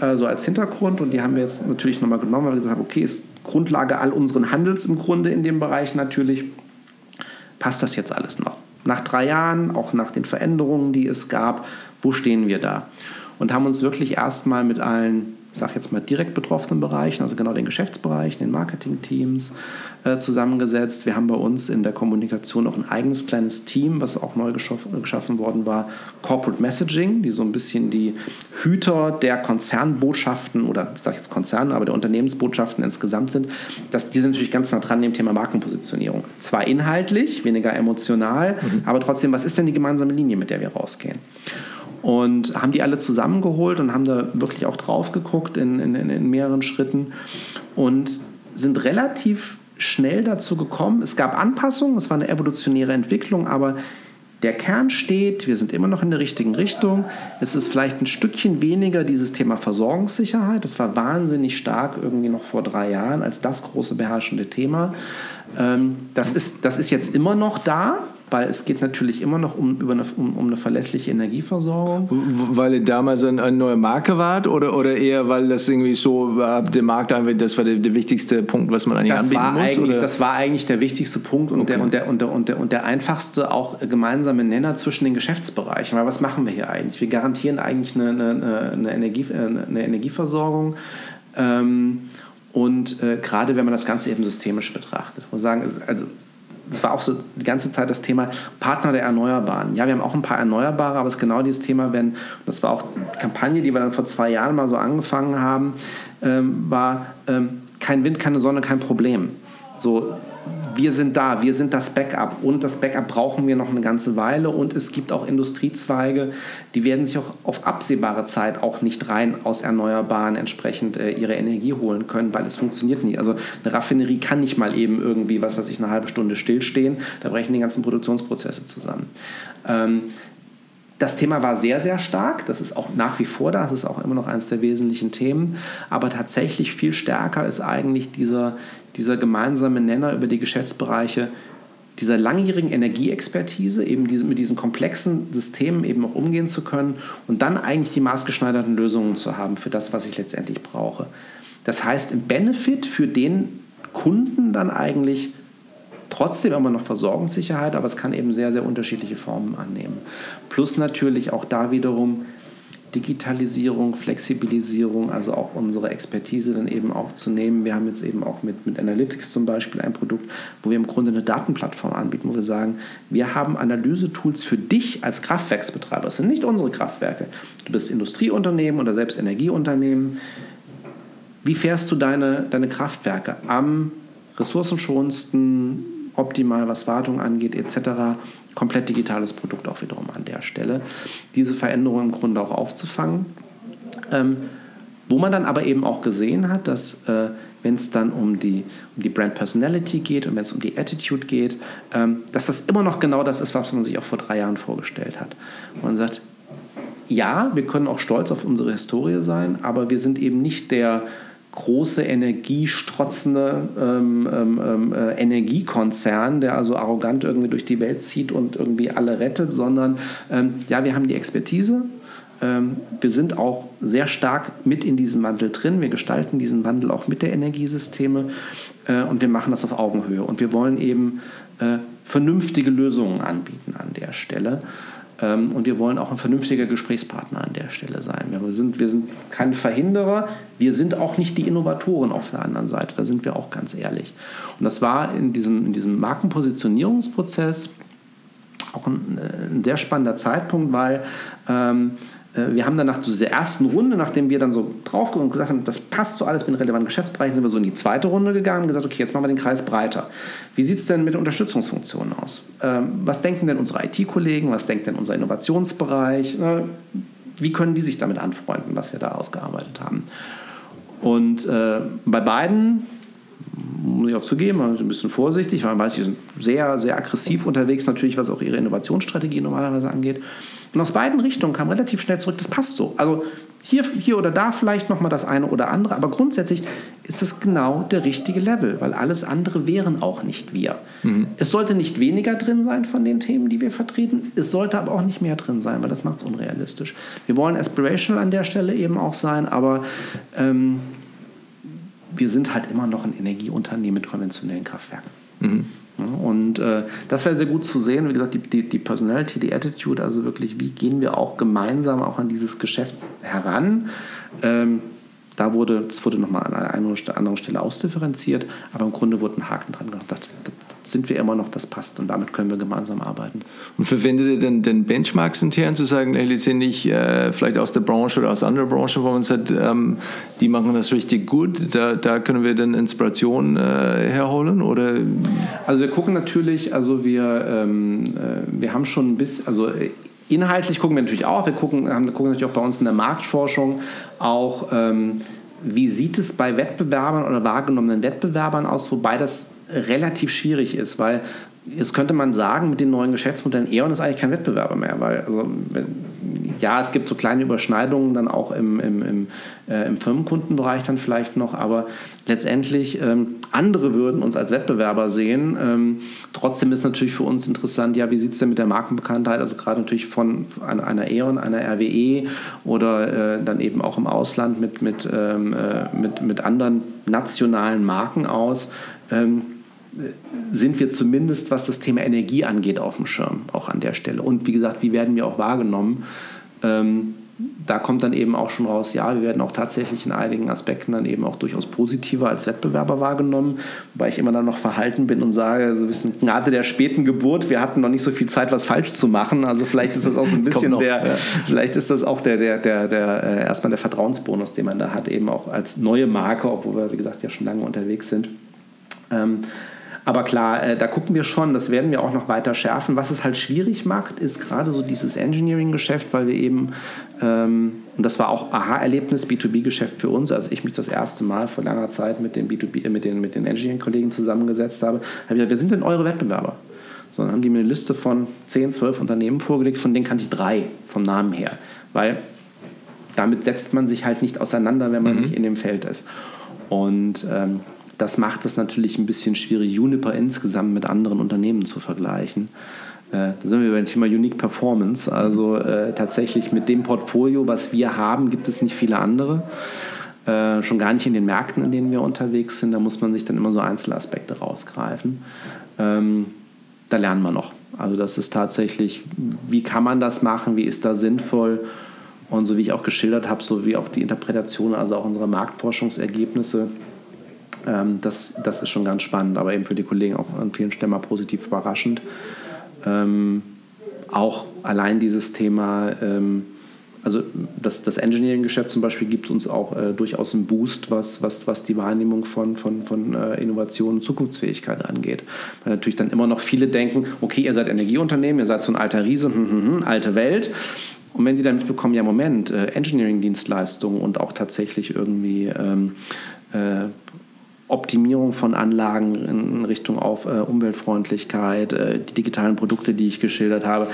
äh, so als Hintergrund. Und die haben wir jetzt natürlich nochmal genommen, weil wir gesagt haben, okay, ist Grundlage all unseren Handels im Grunde in dem Bereich natürlich. Passt das jetzt alles noch? Nach drei Jahren, auch nach den Veränderungen, die es gab, wo stehen wir da? Und haben uns wirklich erstmal mit allen sage jetzt mal direkt betroffenen Bereichen, also genau den Geschäftsbereichen, den Marketingteams äh, zusammengesetzt. Wir haben bei uns in der Kommunikation auch ein eigenes kleines Team, was auch neu geschaffen worden war, Corporate Messaging, die so ein bisschen die Hüter der Konzernbotschaften oder ich sage jetzt Konzerne, aber der Unternehmensbotschaften insgesamt sind. Das, die sind natürlich ganz nah dran dem Thema Markenpositionierung. Zwar inhaltlich, weniger emotional, mhm. aber trotzdem, was ist denn die gemeinsame Linie, mit der wir rausgehen? Und haben die alle zusammengeholt und haben da wirklich auch drauf geguckt in, in, in mehreren Schritten und sind relativ schnell dazu gekommen. Es gab Anpassungen, es war eine evolutionäre Entwicklung, aber der Kern steht, wir sind immer noch in der richtigen Richtung. Es ist vielleicht ein Stückchen weniger dieses Thema Versorgungssicherheit. Das war wahnsinnig stark irgendwie noch vor drei Jahren als das große beherrschende Thema. Ähm, das ist, das ist jetzt immer noch da, weil es geht natürlich immer noch um, über eine, um, um eine verlässliche Energieversorgung. Weil ihr damals eine, eine neue Marke wart oder, oder eher, weil das irgendwie so der Markt einfach, das war der, der wichtigste Punkt, was man eigentlich das anbieten war muss? Eigentlich, das war eigentlich der wichtigste Punkt und, okay. der, und, der, und, der, und, der, und der einfachste auch gemeinsame Nenner zwischen den Geschäftsbereichen. Weil was machen wir hier eigentlich? Wir garantieren eigentlich eine, eine, eine, Energie, eine Energieversorgung. Ähm, und äh, gerade wenn man das Ganze eben systemisch betrachtet, muss sagen, also das war auch so die ganze Zeit das Thema Partner der Erneuerbaren. Ja, wir haben auch ein paar Erneuerbare, aber es ist genau dieses Thema, wenn, das war auch die Kampagne, die wir dann vor zwei Jahren mal so angefangen haben, ähm, war ähm, kein Wind, keine Sonne, kein Problem. So, wir sind da, wir sind das Backup und das Backup brauchen wir noch eine ganze Weile und es gibt auch Industriezweige, die werden sich auch auf absehbare Zeit auch nicht rein aus Erneuerbaren entsprechend äh, ihre Energie holen können, weil es funktioniert nicht. Also eine Raffinerie kann nicht mal eben irgendwie, was weiß ich, eine halbe Stunde stillstehen, da brechen die ganzen Produktionsprozesse zusammen. Ähm, das Thema war sehr, sehr stark. Das ist auch nach wie vor da. Das ist auch immer noch eines der wesentlichen Themen. Aber tatsächlich viel stärker ist eigentlich dieser, dieser gemeinsame Nenner über die Geschäftsbereiche dieser langjährigen Energieexpertise, eben diese, mit diesen komplexen Systemen eben auch umgehen zu können und dann eigentlich die maßgeschneiderten Lösungen zu haben für das, was ich letztendlich brauche. Das heißt, im Benefit für den Kunden dann eigentlich trotzdem immer noch Versorgungssicherheit, aber es kann eben sehr, sehr unterschiedliche Formen annehmen. Plus natürlich auch da wiederum Digitalisierung, Flexibilisierung, also auch unsere Expertise dann eben auch zu nehmen. Wir haben jetzt eben auch mit, mit Analytics zum Beispiel ein Produkt, wo wir im Grunde eine Datenplattform anbieten, wo wir sagen, wir haben Analysetools für dich als Kraftwerksbetreiber. Das sind nicht unsere Kraftwerke. Du bist Industrieunternehmen oder selbst Energieunternehmen. Wie fährst du deine, deine Kraftwerke am ressourcenschonendsten, optimal was Wartung angeht etc komplett digitales Produkt auch wiederum an der Stelle. Diese Veränderung im Grunde auch aufzufangen. Ähm, wo man dann aber eben auch gesehen hat, dass äh, wenn es dann um die, um die Brand Personality geht und wenn es um die Attitude geht, ähm, dass das immer noch genau das ist, was man sich auch vor drei Jahren vorgestellt hat. Man sagt, ja, wir können auch stolz auf unsere Historie sein, aber wir sind eben nicht der große energiestrotzende ähm, ähm, ähm, äh, Energiekonzern, der also arrogant irgendwie durch die Welt zieht und irgendwie alle rettet, sondern ähm, ja, wir haben die Expertise. Ähm, wir sind auch sehr stark mit in diesem Wandel drin. Wir gestalten diesen Wandel auch mit der Energiesysteme äh, und wir machen das auf Augenhöhe. Und wir wollen eben äh, vernünftige Lösungen anbieten an der Stelle. Ähm, und wir wollen auch ein vernünftiger Gesprächspartner an der Stelle sein. Wir sind, wir sind keine Verhinderer, wir sind auch nicht die Innovatoren auf der anderen Seite, da sind wir auch ganz ehrlich. Und das war in diesem, in diesem Markenpositionierungsprozess auch ein, äh, ein sehr spannender Zeitpunkt, weil ähm, äh, wir haben dann nach dieser ersten Runde, nachdem wir dann so drauf und gesagt haben, das passt so alles mit relevanten Geschäftsbereichen, sind wir so in die zweite Runde gegangen und gesagt, okay, jetzt machen wir den Kreis breiter. Wie sieht es denn mit Unterstützungsfunktionen aus? Ähm, was denken denn unsere IT-Kollegen? Was denkt denn unser Innovationsbereich? Wie können die sich damit anfreunden, was wir da ausgearbeitet haben? Und äh, bei beiden muss ich auch zugeben, ein bisschen vorsichtig, weil man weiß, die sind sehr, sehr aggressiv unterwegs, natürlich, was auch ihre Innovationsstrategie normalerweise angeht. Und aus beiden Richtungen kam relativ schnell zurück, das passt so. Also hier, hier oder da vielleicht nochmal das eine oder andere, aber grundsätzlich ist es genau der richtige Level, weil alles andere wären auch nicht wir. Mhm. Es sollte nicht weniger drin sein von den Themen, die wir vertreten, es sollte aber auch nicht mehr drin sein, weil das macht es unrealistisch. Wir wollen aspirational an der Stelle eben auch sein, aber ähm, wir sind halt immer noch ein Energieunternehmen mit konventionellen Kraftwerken. Mhm. Und äh, das wäre sehr gut zu sehen. Wie gesagt, die, die, die, Personality, die Attitude, also wirklich, wie gehen wir auch gemeinsam auch an dieses Geschäft heran. Ähm, da wurde, das wurde nochmal an einer anderen Stelle ausdifferenziert, aber im Grunde wurde ein Haken dran gemacht. Das sind wir immer noch, das passt und damit können wir gemeinsam arbeiten. Und verwendet ihr denn den Benchmarks intern zu sagen, hey, letztendlich äh, vielleicht aus der Branche oder aus anderen Branchen, wo man sagt, ähm, die machen das richtig gut, da, da können wir dann Inspiration äh, herholen? Oder? Also wir gucken natürlich, also wir, ähm, äh, wir haben schon ein bisschen, also Inhaltlich gucken wir natürlich auch, wir gucken, haben, gucken natürlich auch bei uns in der Marktforschung auch, ähm, wie sieht es bei Wettbewerbern oder wahrgenommenen Wettbewerbern aus, wobei das relativ schwierig ist, weil jetzt könnte man sagen, mit den neuen Geschäftsmodellen, E.ON ist eigentlich kein Wettbewerber mehr, weil also, ja, es gibt so kleine Überschneidungen dann auch im, im, im, äh, im Firmenkundenbereich dann vielleicht noch, aber letztendlich ähm, andere würden uns als Wettbewerber sehen. Ähm, trotzdem ist natürlich für uns interessant, ja, wie sieht es denn mit der Markenbekanntheit, also gerade natürlich von einer E.ON, einer RWE oder äh, dann eben auch im Ausland mit, mit, ähm, äh, mit, mit anderen nationalen Marken aus. Ähm, sind wir zumindest, was das Thema Energie angeht, auf dem Schirm, auch an der Stelle. Und wie gesagt, wie werden wir auch wahrgenommen? Ähm, da kommt dann eben auch schon raus, ja, wir werden auch tatsächlich in einigen Aspekten dann eben auch durchaus positiver als Wettbewerber wahrgenommen, wobei ich immer dann noch verhalten bin und sage, so ein bisschen Gnade der späten Geburt, wir hatten noch nicht so viel Zeit, was falsch zu machen, also vielleicht ist das auch so ein bisschen noch, der, ja. vielleicht ist das auch der, der, der, der äh, erstmal der Vertrauensbonus, den man da hat, eben auch als neue Marke, obwohl wir, wie gesagt, ja schon lange unterwegs sind. Ähm, aber klar, äh, da gucken wir schon, das werden wir auch noch weiter schärfen. Was es halt schwierig macht, ist gerade so dieses Engineering-Geschäft, weil wir eben, ähm, und das war auch Aha-Erlebnis, B2B-Geschäft für uns, als ich mich das erste Mal vor langer Zeit mit den, B2B, äh, mit den, mit den Engineering-Kollegen zusammengesetzt habe, habe ich gesagt, wer sind denn eure Wettbewerber? So, dann haben die mir eine Liste von 10, 12 Unternehmen vorgelegt, von denen kannte ich drei vom Namen her. Weil damit setzt man sich halt nicht auseinander, wenn man mhm. nicht in dem Feld ist. Und ähm, das macht es natürlich ein bisschen schwierig, Juniper insgesamt mit anderen Unternehmen zu vergleichen. Äh, da sind wir beim Thema Unique Performance. Also äh, tatsächlich mit dem Portfolio, was wir haben, gibt es nicht viele andere. Äh, schon gar nicht in den Märkten, in denen wir unterwegs sind. Da muss man sich dann immer so Einzelaspekte rausgreifen. Ähm, da lernen wir noch. Also das ist tatsächlich, wie kann man das machen, wie ist da sinnvoll? Und so wie ich auch geschildert habe, so wie auch die Interpretation, also auch unsere Marktforschungsergebnisse, ähm, das, das ist schon ganz spannend, aber eben für die Kollegen auch an vielen Stellen mal positiv überraschend. Ähm, auch allein dieses Thema, ähm, also das, das Engineering-Geschäft zum Beispiel gibt uns auch äh, durchaus einen Boost, was, was, was die Wahrnehmung von, von, von äh, Innovation und Zukunftsfähigkeit angeht. Weil natürlich dann immer noch viele denken, okay, ihr seid Energieunternehmen, ihr seid so ein alter Riese, hm, hm, hm, alte Welt. Und wenn die dann mitbekommen, ja Moment, äh, Engineering-Dienstleistungen und auch tatsächlich irgendwie ähm, äh, Optimierung von Anlagen in Richtung auf äh, Umweltfreundlichkeit, äh, die digitalen Produkte, die ich geschildert habe.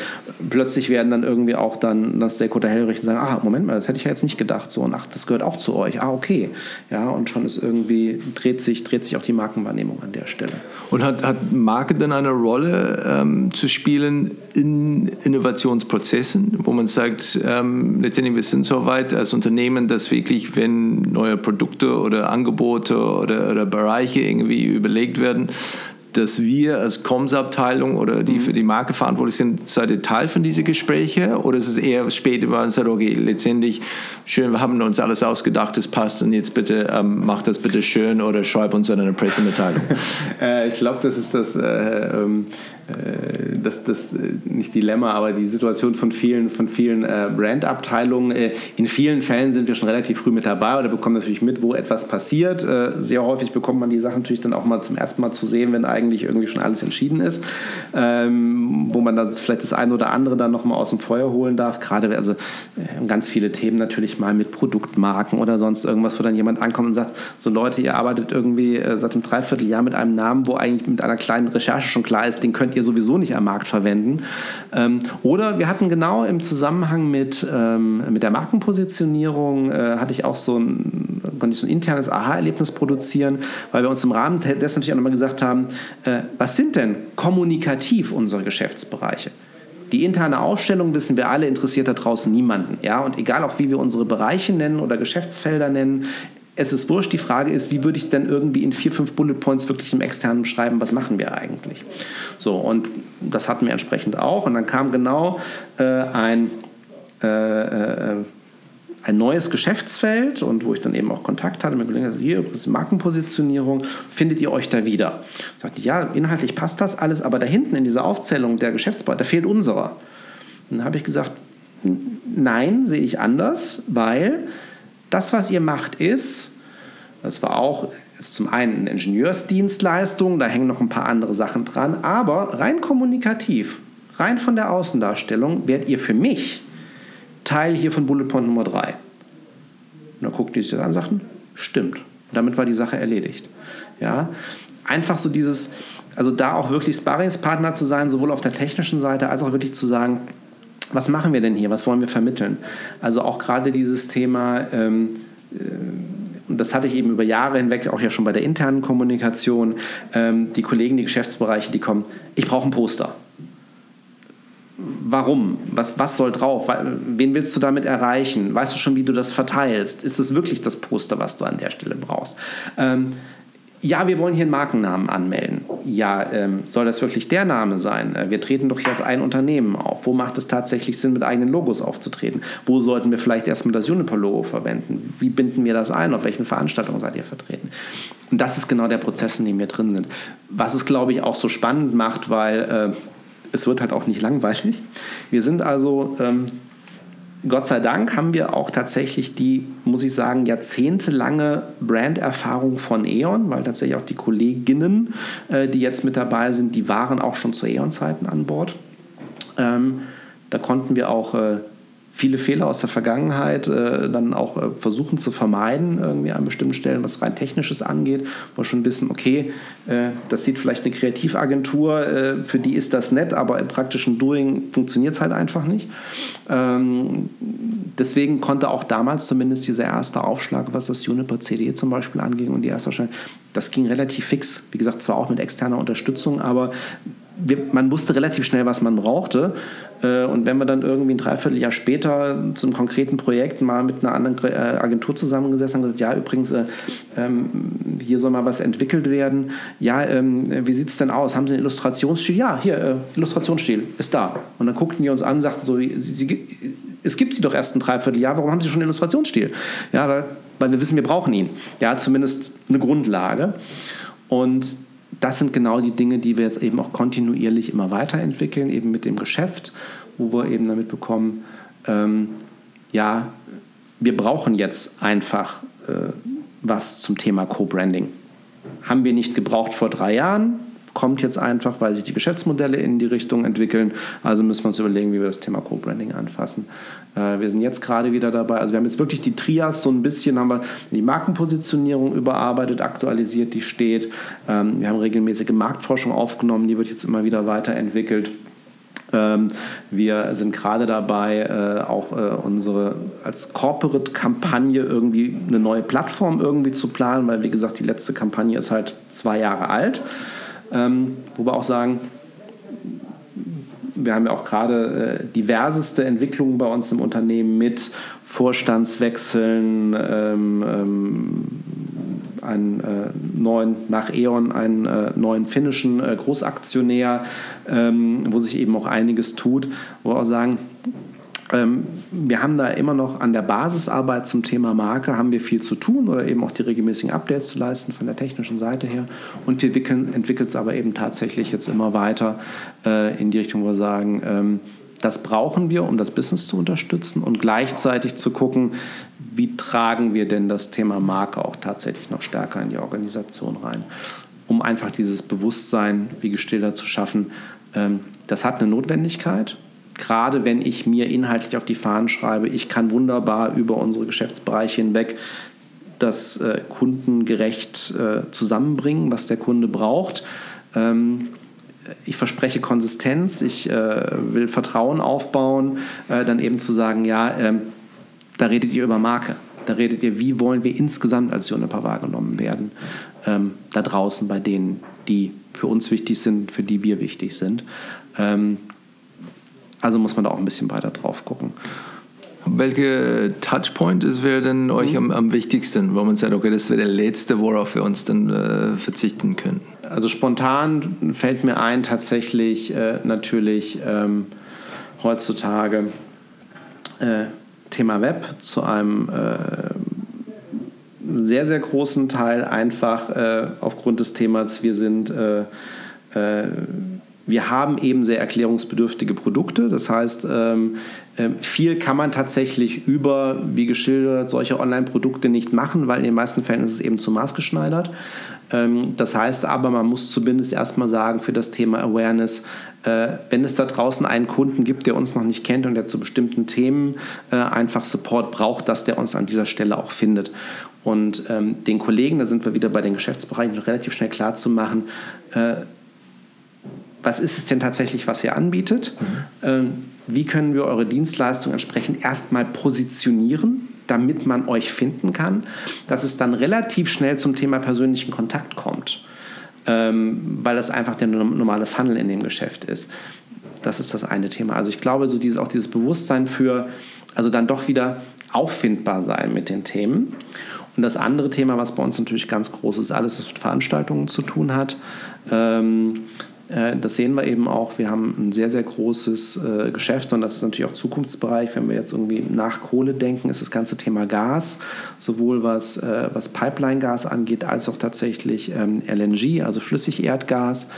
Plötzlich werden dann irgendwie auch dann das Stakeholder hellrichten und sagen, ah, Moment mal, das hätte ich ja jetzt nicht gedacht. So, und ach, das gehört auch zu euch. Ah, okay. Ja, und schon ist irgendwie, dreht sich, dreht sich auch die Markenwahrnehmung an der Stelle. Und hat, hat Marke denn eine Rolle ähm, zu spielen in Innovationsprozessen, wo man sagt, ähm, letztendlich wir sind so weit als Unternehmen, dass wirklich, wenn neue Produkte oder Angebote oder, oder Bereiche irgendwie überlegt werden, dass wir als Comms-Abteilung oder die mhm. für die Marke verantwortlich sind, seid ihr Teil von diesen Gesprächen? Oder ist es eher später, weil man sagt, okay, letztendlich, schön, wir haben uns alles ausgedacht, das passt und jetzt bitte ähm, macht das bitte schön oder schreib uns eine Pressemitteilung? äh, ich glaube, das ist das, äh, ähm, äh, das, das äh, nicht Dilemma, aber die Situation von vielen, von vielen äh, Brandabteilungen. Äh, in vielen Fällen sind wir schon relativ früh mit dabei oder bekommen natürlich mit, wo etwas passiert. Äh, sehr häufig bekommt man die Sachen natürlich dann auch mal zum ersten Mal zu sehen, wenn eigentlich irgendwie schon alles entschieden ist, ähm, wo man dann vielleicht das eine oder andere dann nochmal aus dem Feuer holen darf. Gerade also äh, ganz viele Themen natürlich mal mit Produktmarken oder sonst irgendwas, wo dann jemand ankommt und sagt, so Leute, ihr arbeitet irgendwie seit einem Dreivierteljahr mit einem Namen, wo eigentlich mit einer kleinen Recherche schon klar ist, den könnt ihr sowieso nicht am Markt verwenden. Ähm, oder wir hatten genau im Zusammenhang mit, ähm, mit der Markenpositionierung, äh, hatte ich auch so ein, konnte ich so ein internes Aha-Erlebnis produzieren, weil wir uns im Rahmen dessen natürlich auch nochmal gesagt haben, äh, was sind denn kommunikativ unsere Geschäftsbereiche? Die interne Ausstellung, wissen wir alle, interessiert da draußen niemanden. Ja? Und egal auch, wie wir unsere Bereiche nennen oder Geschäftsfelder nennen, es ist wurscht. Die Frage ist, wie würde ich es denn irgendwie in vier, fünf Bullet Points wirklich im externen beschreiben, was machen wir eigentlich? So, und das hatten wir entsprechend auch. Und dann kam genau äh, ein, äh, äh, ein neues Geschäftsfeld und wo ich dann eben auch Kontakt hatte mit Kollegen, also hier, ist Markenpositionierung, findet ihr euch da wieder? Ich dachte, ja, inhaltlich passt das alles, aber da hinten in dieser Aufzählung der Geschäftsbereiche, da fehlt unserer. Und dann habe ich gesagt, nein, sehe ich anders, weil das, was ihr macht, ist, das war auch ist zum einen eine Ingenieursdienstleistung, da hängen noch ein paar andere Sachen dran, aber rein kommunikativ, rein von der Außendarstellung, werdet ihr für mich Teil hier von Bullet Point Nummer 3. Und dann guckten die sich das an und sagten, stimmt. Und damit war die Sache erledigt. Ja? Einfach so dieses, also da auch wirklich Sparringspartner zu sein, sowohl auf der technischen Seite als auch wirklich zu sagen, was machen wir denn hier, was wollen wir vermitteln? Also auch gerade dieses Thema, ähm, äh, und das hatte ich eben über Jahre hinweg auch ja schon bei der internen Kommunikation, ähm, die Kollegen, die Geschäftsbereiche, die kommen, ich brauche ein Poster. Warum? Was, was soll drauf? Wen willst du damit erreichen? Weißt du schon, wie du das verteilst? Ist es wirklich das Poster, was du an der Stelle brauchst? Ähm, ja, wir wollen hier einen Markennamen anmelden. Ja, ähm, soll das wirklich der Name sein? Äh, wir treten doch als ein Unternehmen auf. Wo macht es tatsächlich Sinn, mit eigenen Logos aufzutreten? Wo sollten wir vielleicht erstmal das Juniper-Logo verwenden? Wie binden wir das ein? Auf welchen Veranstaltungen seid ihr vertreten? Und das ist genau der Prozess, in dem wir drin sind. Was es, glaube ich, auch so spannend macht, weil äh, es wird halt auch nicht langweilig. Wir sind also ähm, Gott sei Dank haben wir auch tatsächlich die, muss ich sagen, jahrzehntelange Branderfahrung von E.ON, weil tatsächlich auch die Kolleginnen, äh, die jetzt mit dabei sind, die waren auch schon zu E.ON-Zeiten an Bord. Ähm, da konnten wir auch äh, viele Fehler aus der Vergangenheit äh, dann auch äh, versuchen zu vermeiden, irgendwie an bestimmten Stellen, was rein Technisches angeht, wo schon wissen, okay, äh, das sieht vielleicht eine Kreativagentur, äh, für die ist das nett, aber im praktischen Doing funktioniert es halt einfach nicht. Ähm, deswegen konnte auch damals zumindest dieser erste Aufschlag, was das Juniper CD zum Beispiel anging und die erste Ausstellung, das ging relativ fix. Wie gesagt, zwar auch mit externer Unterstützung, aber wir, man wusste relativ schnell, was man brauchte. Äh, und wenn wir dann irgendwie ein Dreivierteljahr später zum konkreten Projekt mal mit einer anderen äh, Agentur zusammengesessen haben, gesagt, ja, übrigens, äh, ähm, hier soll mal was entwickelt werden. Ja, ähm, wie sieht es denn aus? Haben Sie einen Illustrationsstil? Ja, hier, Illustrationsstil ist da. Und dann guckten die uns an und sagten so, Sie, es gibt sie doch erst ein Dreivierteljahr, warum haben Sie schon einen Illustrationsstil? Ja, weil, weil wir wissen, wir brauchen ihn. Ja, zumindest eine Grundlage. Und das sind genau die Dinge, die wir jetzt eben auch kontinuierlich immer weiterentwickeln, eben mit dem Geschäft, wo wir eben damit bekommen, ähm, ja, wir brauchen jetzt einfach äh, was zum Thema Co-Branding. Haben wir nicht gebraucht vor drei Jahren, kommt jetzt einfach, weil sich die Geschäftsmodelle in die Richtung entwickeln. Also müssen wir uns überlegen, wie wir das Thema Co-Branding anfassen. Äh, wir sind jetzt gerade wieder dabei. Also wir haben jetzt wirklich die Trias so ein bisschen, haben wir die Markenpositionierung überarbeitet, aktualisiert, die steht. Ähm, wir haben regelmäßige Marktforschung aufgenommen, die wird jetzt immer wieder weiterentwickelt. Ähm, wir sind gerade dabei, äh, auch äh, unsere als Corporate-Kampagne irgendwie eine neue Plattform irgendwie zu planen, weil wie gesagt, die letzte Kampagne ist halt zwei Jahre alt. Ähm, wo wir auch sagen, wir haben ja auch gerade äh, diverseste Entwicklungen bei uns im Unternehmen mit Vorstandswechseln, ähm, ähm, einen äh, neuen, nach E.ON einen äh, neuen finnischen äh, Großaktionär, ähm, wo sich eben auch einiges tut, wo wir auch sagen, wir haben da immer noch an der Basisarbeit zum Thema Marke haben wir viel zu tun oder eben auch die regelmäßigen Updates zu leisten von der technischen Seite her. Und wir entwickeln es aber eben tatsächlich jetzt immer weiter äh, in die Richtung, wo wir sagen, ähm, das brauchen wir, um das Business zu unterstützen und gleichzeitig zu gucken, wie tragen wir denn das Thema Marke auch tatsächlich noch stärker in die Organisation rein, um einfach dieses Bewusstsein, wie gestiller zu schaffen. Ähm, das hat eine Notwendigkeit gerade wenn ich mir inhaltlich auf die Fahnen schreibe, ich kann wunderbar über unsere Geschäftsbereiche hinweg das äh, kundengerecht äh, zusammenbringen, was der Kunde braucht. Ähm, ich verspreche Konsistenz, ich äh, will Vertrauen aufbauen, äh, dann eben zu sagen, ja, ähm, da redet ihr über Marke. Da redet ihr, wie wollen wir insgesamt als Juniper wahrgenommen werden, ähm, da draußen bei denen, die für uns wichtig sind, für die wir wichtig sind. Ähm, also muss man da auch ein bisschen weiter drauf gucken. Welche Touchpoint wäre denn euch mhm. am, am, wichtigsten, wo man sagt, okay, das wäre der letzte, worauf wir uns dann äh, verzichten können? Also spontan fällt mir ein, tatsächlich äh, natürlich ähm, heutzutage äh, Thema Web zu einem äh, sehr, sehr großen Teil einfach äh, aufgrund des Themas, wir sind äh, wir haben eben sehr erklärungsbedürftige Produkte. Das heißt, ähm, ähm, viel kann man tatsächlich über, wie geschildert, solche Online-Produkte nicht machen, weil in den meisten Fällen ist es eben zu maßgeschneidert. Ähm, das heißt aber, man muss zumindest erstmal sagen, für das Thema Awareness, äh, wenn es da draußen einen Kunden gibt, der uns noch nicht kennt und der zu bestimmten Themen äh, einfach Support braucht, dass der uns an dieser Stelle auch findet. Und den Kollegen, da sind wir wieder bei den Geschäftsbereichen, relativ schnell klar zu machen, äh, was ist es denn tatsächlich, was ihr anbietet? Mhm. Ähm, wie können wir eure Dienstleistung entsprechend erstmal positionieren, damit man euch finden kann, dass es dann relativ schnell zum Thema persönlichen Kontakt kommt, ähm, weil das einfach der normale Funnel in dem Geschäft ist. Das ist das eine Thema. Also ich glaube, so dieses, auch dieses Bewusstsein für, also dann doch wieder auffindbar sein mit den Themen. Und das andere Thema, was bei uns natürlich ganz groß ist, alles, was mit Veranstaltungen zu tun hat. Ähm, äh, das sehen wir eben auch. Wir haben ein sehr, sehr großes äh, Geschäft und das ist natürlich auch Zukunftsbereich. Wenn wir jetzt irgendwie nach Kohle denken, ist das ganze Thema Gas, sowohl was, äh, was Pipeline-Gas angeht, als auch tatsächlich ähm, LNG, also Flüssigerdgas.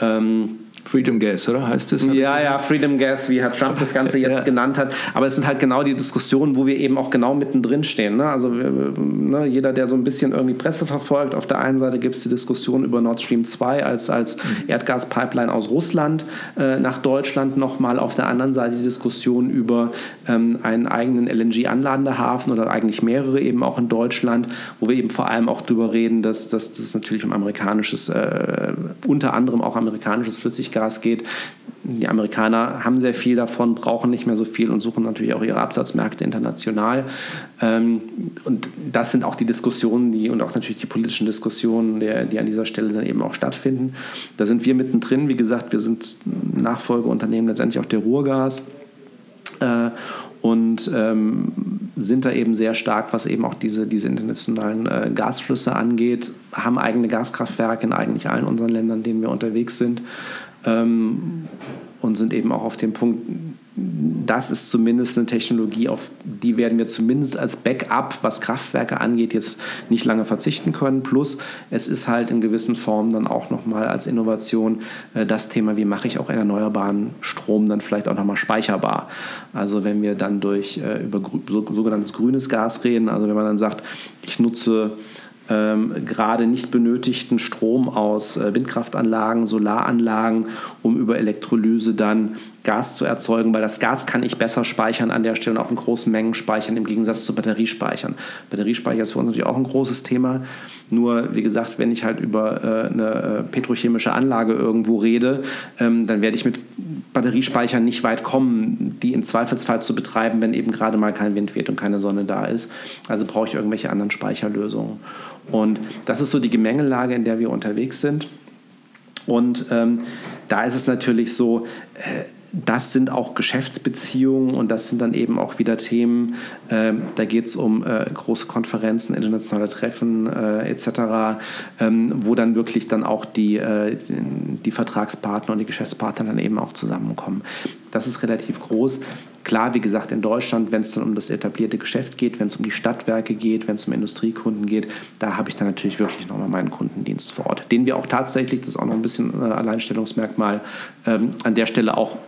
Ähm, Freedom Gas, oder heißt es? Ja, ja, Freedom Gas, wie Herr Trump das Ganze jetzt ja. genannt hat. Aber es sind halt genau die Diskussionen, wo wir eben auch genau mittendrin stehen. Ne? Also ne, jeder, der so ein bisschen irgendwie Presse verfolgt, auf der einen Seite gibt es die Diskussion über Nord Stream 2 als, als mhm. Erdgaspipeline aus Russland äh, nach Deutschland nochmal. Auf der anderen Seite die Diskussion über ähm, einen eigenen LNG-Anladehafen oder eigentlich mehrere eben auch in Deutschland, wo wir eben vor allem auch darüber reden, dass, dass das natürlich um amerikanisches, äh, unter anderem auch amerikanisches Flüssiggas Gas geht. Die Amerikaner haben sehr viel davon, brauchen nicht mehr so viel und suchen natürlich auch ihre Absatzmärkte international. Ähm, und das sind auch die Diskussionen, die und auch natürlich die politischen Diskussionen, die an dieser Stelle dann eben auch stattfinden. Da sind wir mittendrin. Wie gesagt, wir sind Nachfolgeunternehmen letztendlich auch der Ruhrgas. Äh, und ähm, sind da eben sehr stark, was eben auch diese, diese internationalen äh, Gasflüsse angeht, haben eigene Gaskraftwerke in eigentlich allen unseren Ländern, in denen wir unterwegs sind ähm, und sind eben auch auf dem Punkt, das ist zumindest eine Technologie, auf die werden wir zumindest als Backup, was Kraftwerke angeht, jetzt nicht lange verzichten können. Plus, es ist halt in gewissen Formen dann auch nochmal als Innovation äh, das Thema, wie mache ich auch erneuerbaren Strom dann vielleicht auch nochmal speicherbar. Also wenn wir dann durch äh, über so, sogenanntes grünes Gas reden, also wenn man dann sagt, ich nutze gerade nicht benötigten Strom aus äh, Windkraftanlagen, Solaranlagen, um über Elektrolyse dann Gas zu erzeugen, weil das Gas kann ich besser speichern an der Stelle und auch in großen Mengen speichern im Gegensatz zu Batteriespeichern. Batteriespeicher ist für uns natürlich auch ein großes Thema. Nur, wie gesagt, wenn ich halt über äh, eine äh, petrochemische Anlage irgendwo rede, ähm, dann werde ich mit Batteriespeichern nicht weit kommen, die im Zweifelsfall zu betreiben, wenn eben gerade mal kein Wind weht und keine Sonne da ist. Also brauche ich irgendwelche anderen Speicherlösungen. Und das ist so die Gemengelage, in der wir unterwegs sind. Und ähm, da ist es natürlich so, äh, das sind auch Geschäftsbeziehungen und das sind dann eben auch wieder Themen, äh, da geht es um äh, große Konferenzen, internationale Treffen äh, etc., ähm, wo dann wirklich dann auch die, äh, die Vertragspartner und die Geschäftspartner dann eben auch zusammenkommen. Das ist relativ groß. Klar, wie gesagt, in Deutschland, wenn es dann um das etablierte Geschäft geht, wenn es um die Stadtwerke geht, wenn es um Industriekunden geht, da habe ich dann natürlich wirklich nochmal meinen Kundendienst vor Ort, den wir auch tatsächlich, das ist auch noch ein bisschen äh, Alleinstellungsmerkmal, ähm, an der Stelle auch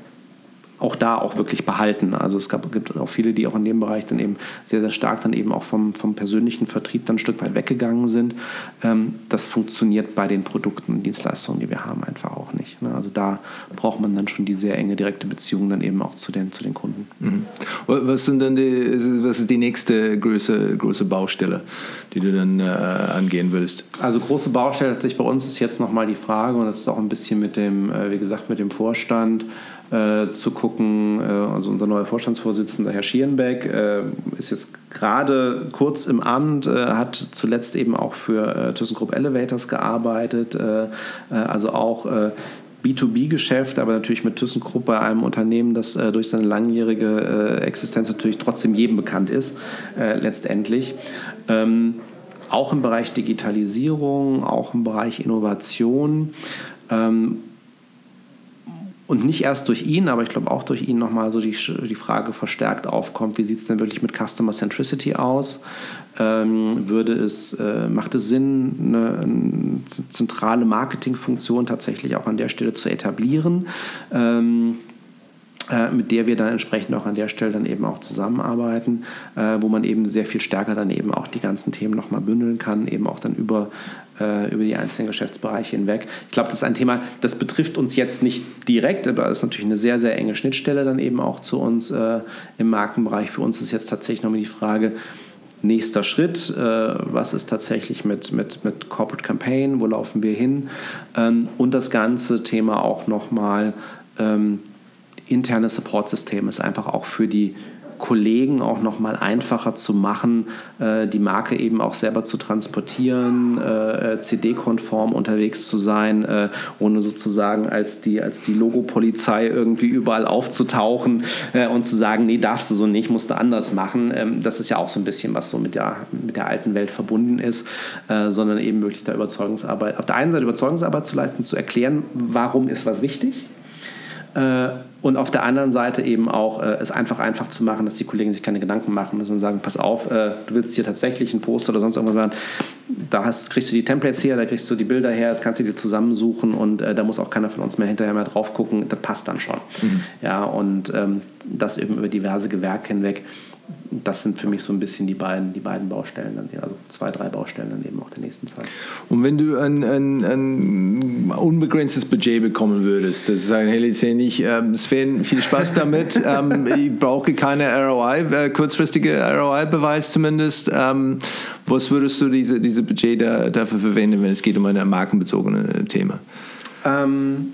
auch da auch wirklich behalten. Also es gab, gibt auch viele, die auch in dem Bereich dann eben sehr, sehr stark dann eben auch vom, vom persönlichen Vertrieb dann ein Stück weit weggegangen sind. Ähm, das funktioniert bei den Produkten und Dienstleistungen, die wir haben, einfach auch nicht. Ne? Also da braucht man dann schon die sehr enge direkte Beziehung dann eben auch zu den, zu den Kunden. Mhm. Was sind dann die, was ist die nächste große, große Baustelle, die du dann äh, angehen willst? Also große Baustelle hat sich bei uns ist jetzt nochmal die Frage und das ist auch ein bisschen mit dem, äh, wie gesagt, mit dem Vorstand, äh, zu gucken. Äh, also unser neuer Vorstandsvorsitzender, Herr Schierenbeck, äh, ist jetzt gerade kurz im Amt, äh, hat zuletzt eben auch für äh, ThyssenKrupp Elevators gearbeitet, äh, also auch B2B-Geschäft, aber natürlich mit ThyssenKrupp bei einem Unternehmen, das äh, durch seine langjährige äh, Existenz natürlich trotzdem jedem bekannt ist, äh, letztendlich. Ähm, auch im Bereich Digitalisierung, auch im Bereich Innovation. Ähm, und nicht erst durch ihn, aber ich glaube auch durch ihn nochmal so die, die Frage verstärkt aufkommt, wie sieht es denn wirklich mit Customer Centricity aus? Ähm, würde es, äh, macht es Sinn, eine, eine, zentrale Marketingfunktion tatsächlich auch an der Stelle zu etablieren? Ähm, äh, mit der wir dann entsprechend auch an der Stelle dann eben auch zusammenarbeiten, äh, wo man eben sehr viel stärker dann eben auch die ganzen Themen nochmal bündeln kann, eben auch dann über äh, über die einzelnen Geschäftsbereiche hinweg. Ich glaube, das ist ein Thema, das betrifft uns jetzt nicht direkt, aber es ist natürlich eine sehr, sehr enge Schnittstelle dann eben auch zu uns äh, im Markenbereich. Für uns ist jetzt tatsächlich nochmal die Frage, nächster Schritt, äh, was ist tatsächlich mit, mit, mit Corporate Campaign, wo laufen wir hin ähm, und das ganze Thema auch nochmal ähm, interne Support-System ist einfach auch für die Kollegen auch noch mal einfacher zu machen, äh, die Marke eben auch selber zu transportieren, äh, CD-konform unterwegs zu sein, äh, ohne sozusagen als die, als die Logopolizei irgendwie überall aufzutauchen äh, und zu sagen, nee, darfst du so nicht, musst du anders machen. Ähm, das ist ja auch so ein bisschen, was so mit der, mit der alten Welt verbunden ist, äh, sondern eben wirklich da Überzeugungsarbeit, auf der einen Seite Überzeugungsarbeit zu leisten, zu erklären, warum ist was wichtig äh, und auf der anderen Seite eben auch äh, es einfach einfach zu machen, dass die Kollegen sich keine Gedanken machen müssen und sagen, pass auf, äh, du willst hier tatsächlich ein Poster oder sonst irgendwas machen, da hast, kriegst du die Templates her, da kriegst du die Bilder her, das kannst du dir zusammensuchen und äh, da muss auch keiner von uns mehr hinterher mehr drauf gucken, das passt dann schon. Mhm. Ja, und ähm, das eben über diverse Gewerke hinweg das sind für mich so ein bisschen die beiden, die beiden Baustellen, dann, also zwei, drei Baustellen dann eben auch der nächsten Zeit. Und wenn du ein, ein, ein unbegrenztes Budget bekommen würdest, das sagen, hey, ich nicht, ähm, Sven, viel Spaß damit, ähm, ich brauche keine ROI, äh, kurzfristige ROI-Beweis zumindest. Ähm, was würdest du diese, diese Budget da, dafür verwenden, wenn es geht um ein markenbezogenes Thema? Ähm,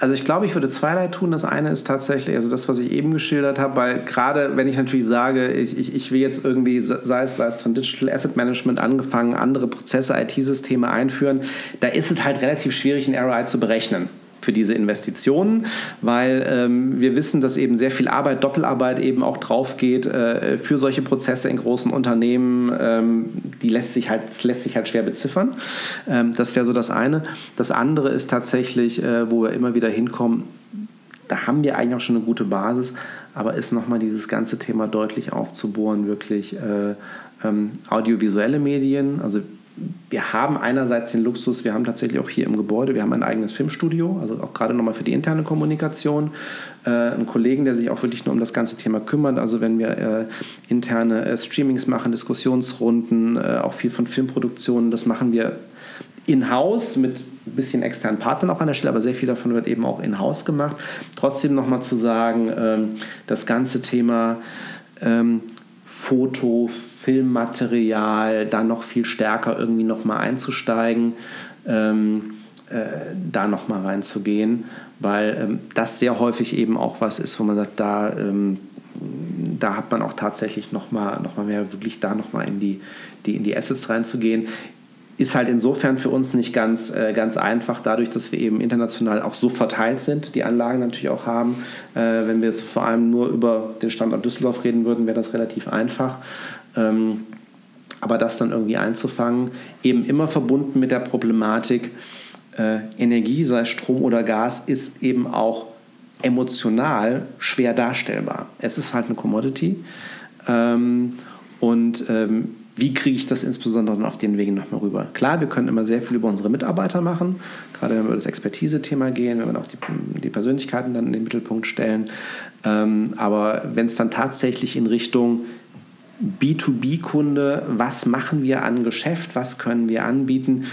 also ich glaube, ich würde zweierlei tun. Das eine ist tatsächlich, also das, was ich eben geschildert habe, weil gerade wenn ich natürlich sage, ich, ich, ich will jetzt irgendwie, sei es, sei es von Digital Asset Management angefangen, andere Prozesse, IT-Systeme einführen, da ist es halt relativ schwierig, ein ROI zu berechnen für diese Investitionen, weil ähm, wir wissen, dass eben sehr viel Arbeit, Doppelarbeit eben auch drauf geht äh, für solche Prozesse in großen Unternehmen. Ähm, die lässt sich halt, das lässt sich halt schwer beziffern. Ähm, das wäre so das eine. Das andere ist tatsächlich, äh, wo wir immer wieder hinkommen, da haben wir eigentlich auch schon eine gute Basis, aber ist nochmal dieses ganze Thema deutlich aufzubohren, wirklich äh, ähm, audiovisuelle Medien, also wir haben einerseits den Luxus, wir haben tatsächlich auch hier im Gebäude, wir haben ein eigenes Filmstudio, also auch gerade nochmal für die interne Kommunikation, äh, einen Kollegen, der sich auch wirklich nur um das ganze Thema kümmert. Also wenn wir äh, interne äh, Streamings machen, Diskussionsrunden, äh, auch viel von Filmproduktionen, das machen wir in-house mit ein bisschen externen Partnern auch an der Stelle, aber sehr viel davon wird eben auch in-house gemacht. Trotzdem nochmal zu sagen, ähm, das ganze Thema ähm, Foto, Filmmaterial, da noch viel stärker irgendwie nochmal einzusteigen, ähm, äh, da nochmal reinzugehen, weil ähm, das sehr häufig eben auch was ist, wo man sagt, da, ähm, da hat man auch tatsächlich nochmal noch mal mehr, wirklich da nochmal in die, die, in die Assets reinzugehen ist halt insofern für uns nicht ganz, äh, ganz einfach, dadurch, dass wir eben international auch so verteilt sind, die Anlagen natürlich auch haben. Äh, wenn wir jetzt vor allem nur über den Standort Düsseldorf reden würden, wäre das relativ einfach. Ähm, aber das dann irgendwie einzufangen, eben immer verbunden mit der Problematik, äh, Energie, sei Strom oder Gas, ist eben auch emotional schwer darstellbar. Es ist halt eine Commodity. Ähm, und ähm, wie kriege ich das insbesondere auf den Wegen nochmal rüber? Klar, wir können immer sehr viel über unsere Mitarbeiter machen, gerade wenn wir über das Expertise-Thema gehen, wenn wir auch die, die Persönlichkeiten dann in den Mittelpunkt stellen. Ähm, aber wenn es dann tatsächlich in Richtung B2B-Kunde, was machen wir an Geschäft, was können wir anbieten,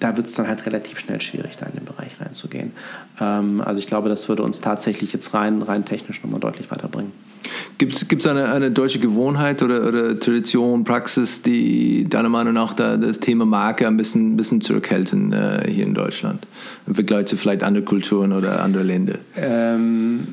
da wird es dann halt relativ schnell schwierig, da in den Bereich reinzugehen. Ähm, also ich glaube, das würde uns tatsächlich jetzt rein, rein technisch nochmal deutlich weiterbringen. Gibt es eine, eine deutsche Gewohnheit oder, oder Tradition, Praxis, die deiner Meinung nach da, das Thema Marke ein bisschen, bisschen zurückhalten äh, hier in Deutschland im Vergleich zu vielleicht anderen Kulturen oder anderen Ländern? Ähm,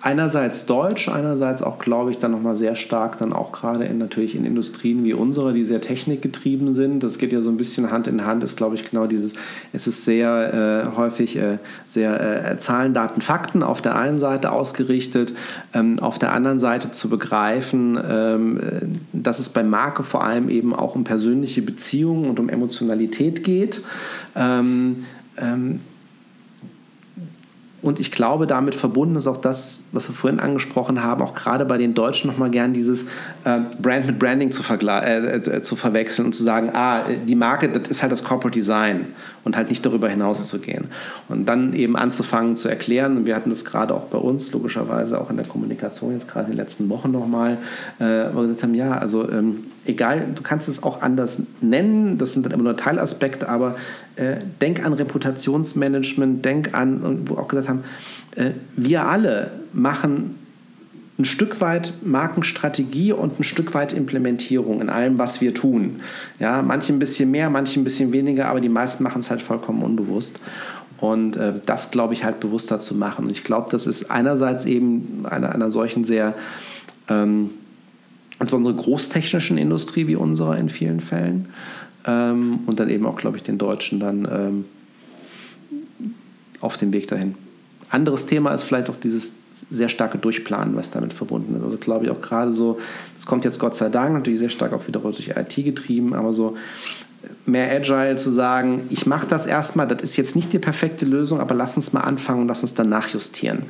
einerseits deutsch, einerseits auch, glaube ich, dann nochmal sehr stark dann auch gerade in natürlich in Industrien wie unsere, die sehr technikgetrieben sind. Das geht ja so ein bisschen Hand in Hand, ist, glaube ich, genau dieses, es ist sehr äh, häufig äh, sehr äh, Zahlen, Daten, Fakten auf der einen Seite ausgerichtet, ähm, auf der anderen Seite zu begreifen, ähm, dass es bei Marke vor allem eben auch um persönliche Beziehungen und um Emotionalität geht. Ähm, ähm und ich glaube, damit verbunden ist auch das, was wir vorhin angesprochen haben, auch gerade bei den Deutschen nochmal gern dieses äh, Brand mit Branding zu, äh, äh, zu verwechseln und zu sagen, ah, die Marke, das ist halt das Corporate Design und halt nicht darüber hinaus zu gehen. Und dann eben anzufangen zu erklären, und wir hatten das gerade auch bei uns, logischerweise auch in der Kommunikation jetzt gerade in den letzten Wochen nochmal, äh, wo wir gesagt haben, ja, also ähm, egal, du kannst es auch anders nennen, das sind dann immer nur Teilaspekte, aber äh, denk an Reputationsmanagement, denk an, wo auch gesagt haben, äh, wir alle machen ein Stück weit Markenstrategie und ein Stück weit Implementierung in allem, was wir tun. Ja, manche ein bisschen mehr, manche ein bisschen weniger, aber die meisten machen es halt vollkommen unbewusst. Und äh, das, glaube ich, halt bewusster zu machen. Und ich glaube, das ist einerseits eben einer, einer solchen sehr ähm, insbesondere großtechnischen Industrie wie unserer in vielen Fällen. Ähm, und dann eben auch, glaube ich, den Deutschen dann ähm, auf dem Weg dahin. Anderes Thema ist vielleicht auch dieses sehr starke Durchplanen, was damit verbunden ist. Also glaube ich auch gerade so, das kommt jetzt Gott sei Dank natürlich sehr stark auch wieder durch IT getrieben, aber so mehr agile zu sagen, ich mache das erstmal, das ist jetzt nicht die perfekte Lösung, aber lass uns mal anfangen und lass uns dann nachjustieren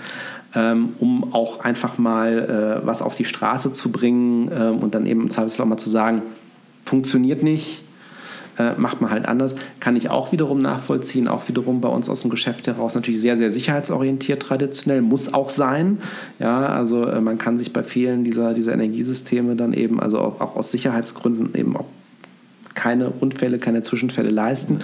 ähm, um auch einfach mal äh, was auf die Straße zu bringen ähm, und dann eben im Zweifelsfall auch mal zu sagen, funktioniert nicht, äh, macht man halt anders, kann ich auch wiederum nachvollziehen, auch wiederum bei uns aus dem Geschäft heraus natürlich sehr, sehr sicherheitsorientiert traditionell, muss auch sein. Ja, also äh, man kann sich bei vielen dieser, dieser Energiesysteme dann eben, also auch, auch aus Sicherheitsgründen eben auch keine Unfälle, keine Zwischenfälle leisten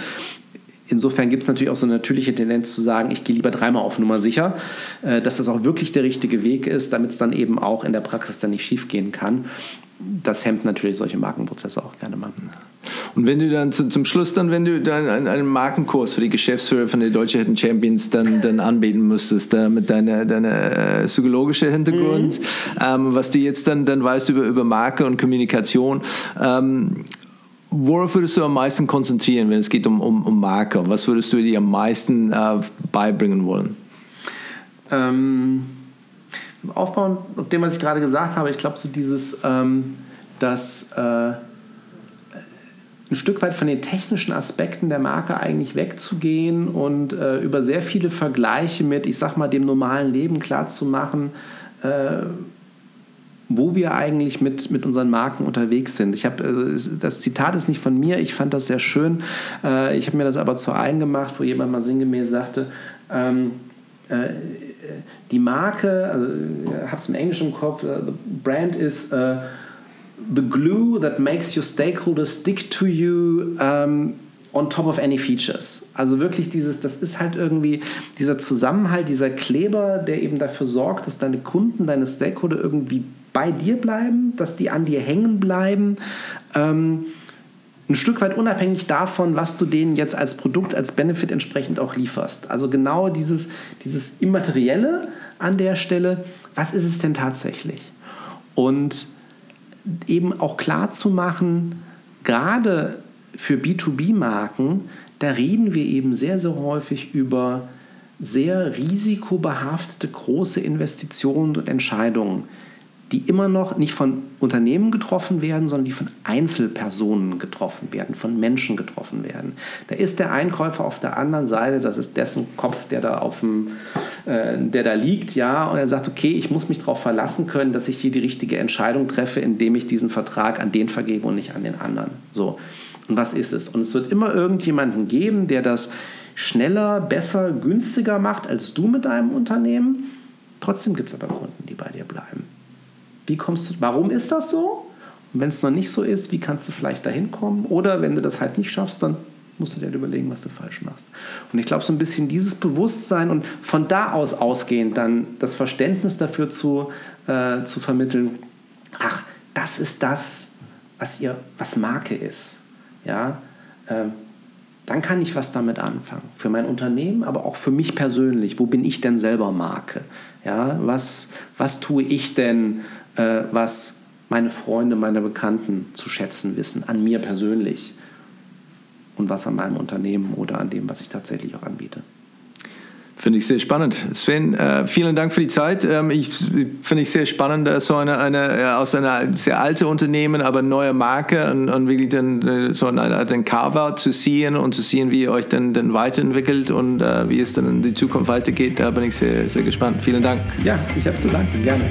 insofern gibt es natürlich auch so eine natürliche Tendenz zu sagen, ich gehe lieber dreimal auf Nummer sicher, äh, dass das auch wirklich der richtige Weg ist, damit es dann eben auch in der Praxis dann nicht schief gehen kann. Das hemmt natürlich solche Markenprozesse auch gerne mal. Und wenn du dann zu, zum Schluss dann, wenn du dann einen, einen, Markenkurs für die Geschäftsführer von der Deutschen Hidden Champions dann, dann anbieten müsstest, dann mit deiner, deiner äh, psychologischen Hintergrund, mhm. ähm, was du jetzt dann, dann weißt über, über Marke und Kommunikation, ähm, Worauf würdest du am meisten konzentrieren, wenn es geht um, um, um Marke? Was würdest du dir am meisten äh, beibringen wollen? Ähm, aufbauen, auf dem, was ich gerade gesagt habe, ich glaube, so dieses, ähm, dass äh, ein Stück weit von den technischen Aspekten der Marke eigentlich wegzugehen und äh, über sehr viele Vergleiche mit, ich sag mal, dem normalen Leben klarzumachen, äh, wo wir eigentlich mit, mit unseren Marken unterwegs sind. Ich habe äh, das Zitat ist nicht von mir, ich fand das sehr schön. Äh, ich habe mir das aber zu eigen gemacht, wo jemand mal sinngemäß sagte, ähm, äh, die Marke, also ich habe es im Englischen im Kopf, the brand is uh, the glue that makes your stakeholders stick to you. Um, on top of any features. Also wirklich dieses, das ist halt irgendwie dieser Zusammenhalt, dieser Kleber, der eben dafür sorgt, dass deine Kunden, deine Stakeholder irgendwie bei dir bleiben, dass die an dir hängen bleiben. Ähm, ein Stück weit unabhängig davon, was du denen jetzt als Produkt, als Benefit entsprechend auch lieferst. Also genau dieses, dieses Immaterielle an der Stelle, was ist es denn tatsächlich? Und eben auch klar zu machen, gerade für B2B-Marken, da reden wir eben sehr, sehr häufig über sehr risikobehaftete große Investitionen und Entscheidungen die immer noch nicht von Unternehmen getroffen werden, sondern die von Einzelpersonen getroffen werden, von Menschen getroffen werden. Da ist der Einkäufer auf der anderen Seite, das ist dessen Kopf, der da auf dem, äh, der da liegt, ja, und er sagt, okay, ich muss mich darauf verlassen können, dass ich hier die richtige Entscheidung treffe, indem ich diesen Vertrag an den vergebe und nicht an den anderen. So. Und was ist es? Und es wird immer irgendjemanden geben, der das schneller, besser, günstiger macht als du mit deinem Unternehmen. Trotzdem gibt es aber Kunden, die bei dir bleiben. Wie kommst du, warum ist das so? Und wenn es noch nicht so ist, wie kannst du vielleicht dahin kommen? Oder wenn du das halt nicht schaffst, dann musst du dir halt überlegen, was du falsch machst. Und ich glaube, so ein bisschen dieses Bewusstsein und von da aus ausgehend dann das Verständnis dafür zu, äh, zu vermitteln, ach, das ist das, was, ihr, was Marke ist ja, äh, dann kann ich was damit anfangen. Für mein Unternehmen, aber auch für mich persönlich. Wo bin ich denn selber Marke? Ja, was, was tue ich denn, äh, was meine Freunde, meine Bekannten zu schätzen wissen, an mir persönlich und was an meinem Unternehmen oder an dem, was ich tatsächlich auch anbiete. Finde ich sehr spannend. Sven, äh, vielen Dank für die Zeit. Ähm, ich finde ich sehr spannend, äh, so eine, eine äh, aus einer sehr alten Unternehmen, aber neue Marke und, und wirklich äh, so eine, den Carve-out zu sehen und zu sehen, wie ihr euch dann, dann weiterentwickelt und äh, wie es dann in die Zukunft weitergeht. Da bin ich sehr, sehr gespannt. Vielen Dank. Ja, ich habe zu danken. Gerne.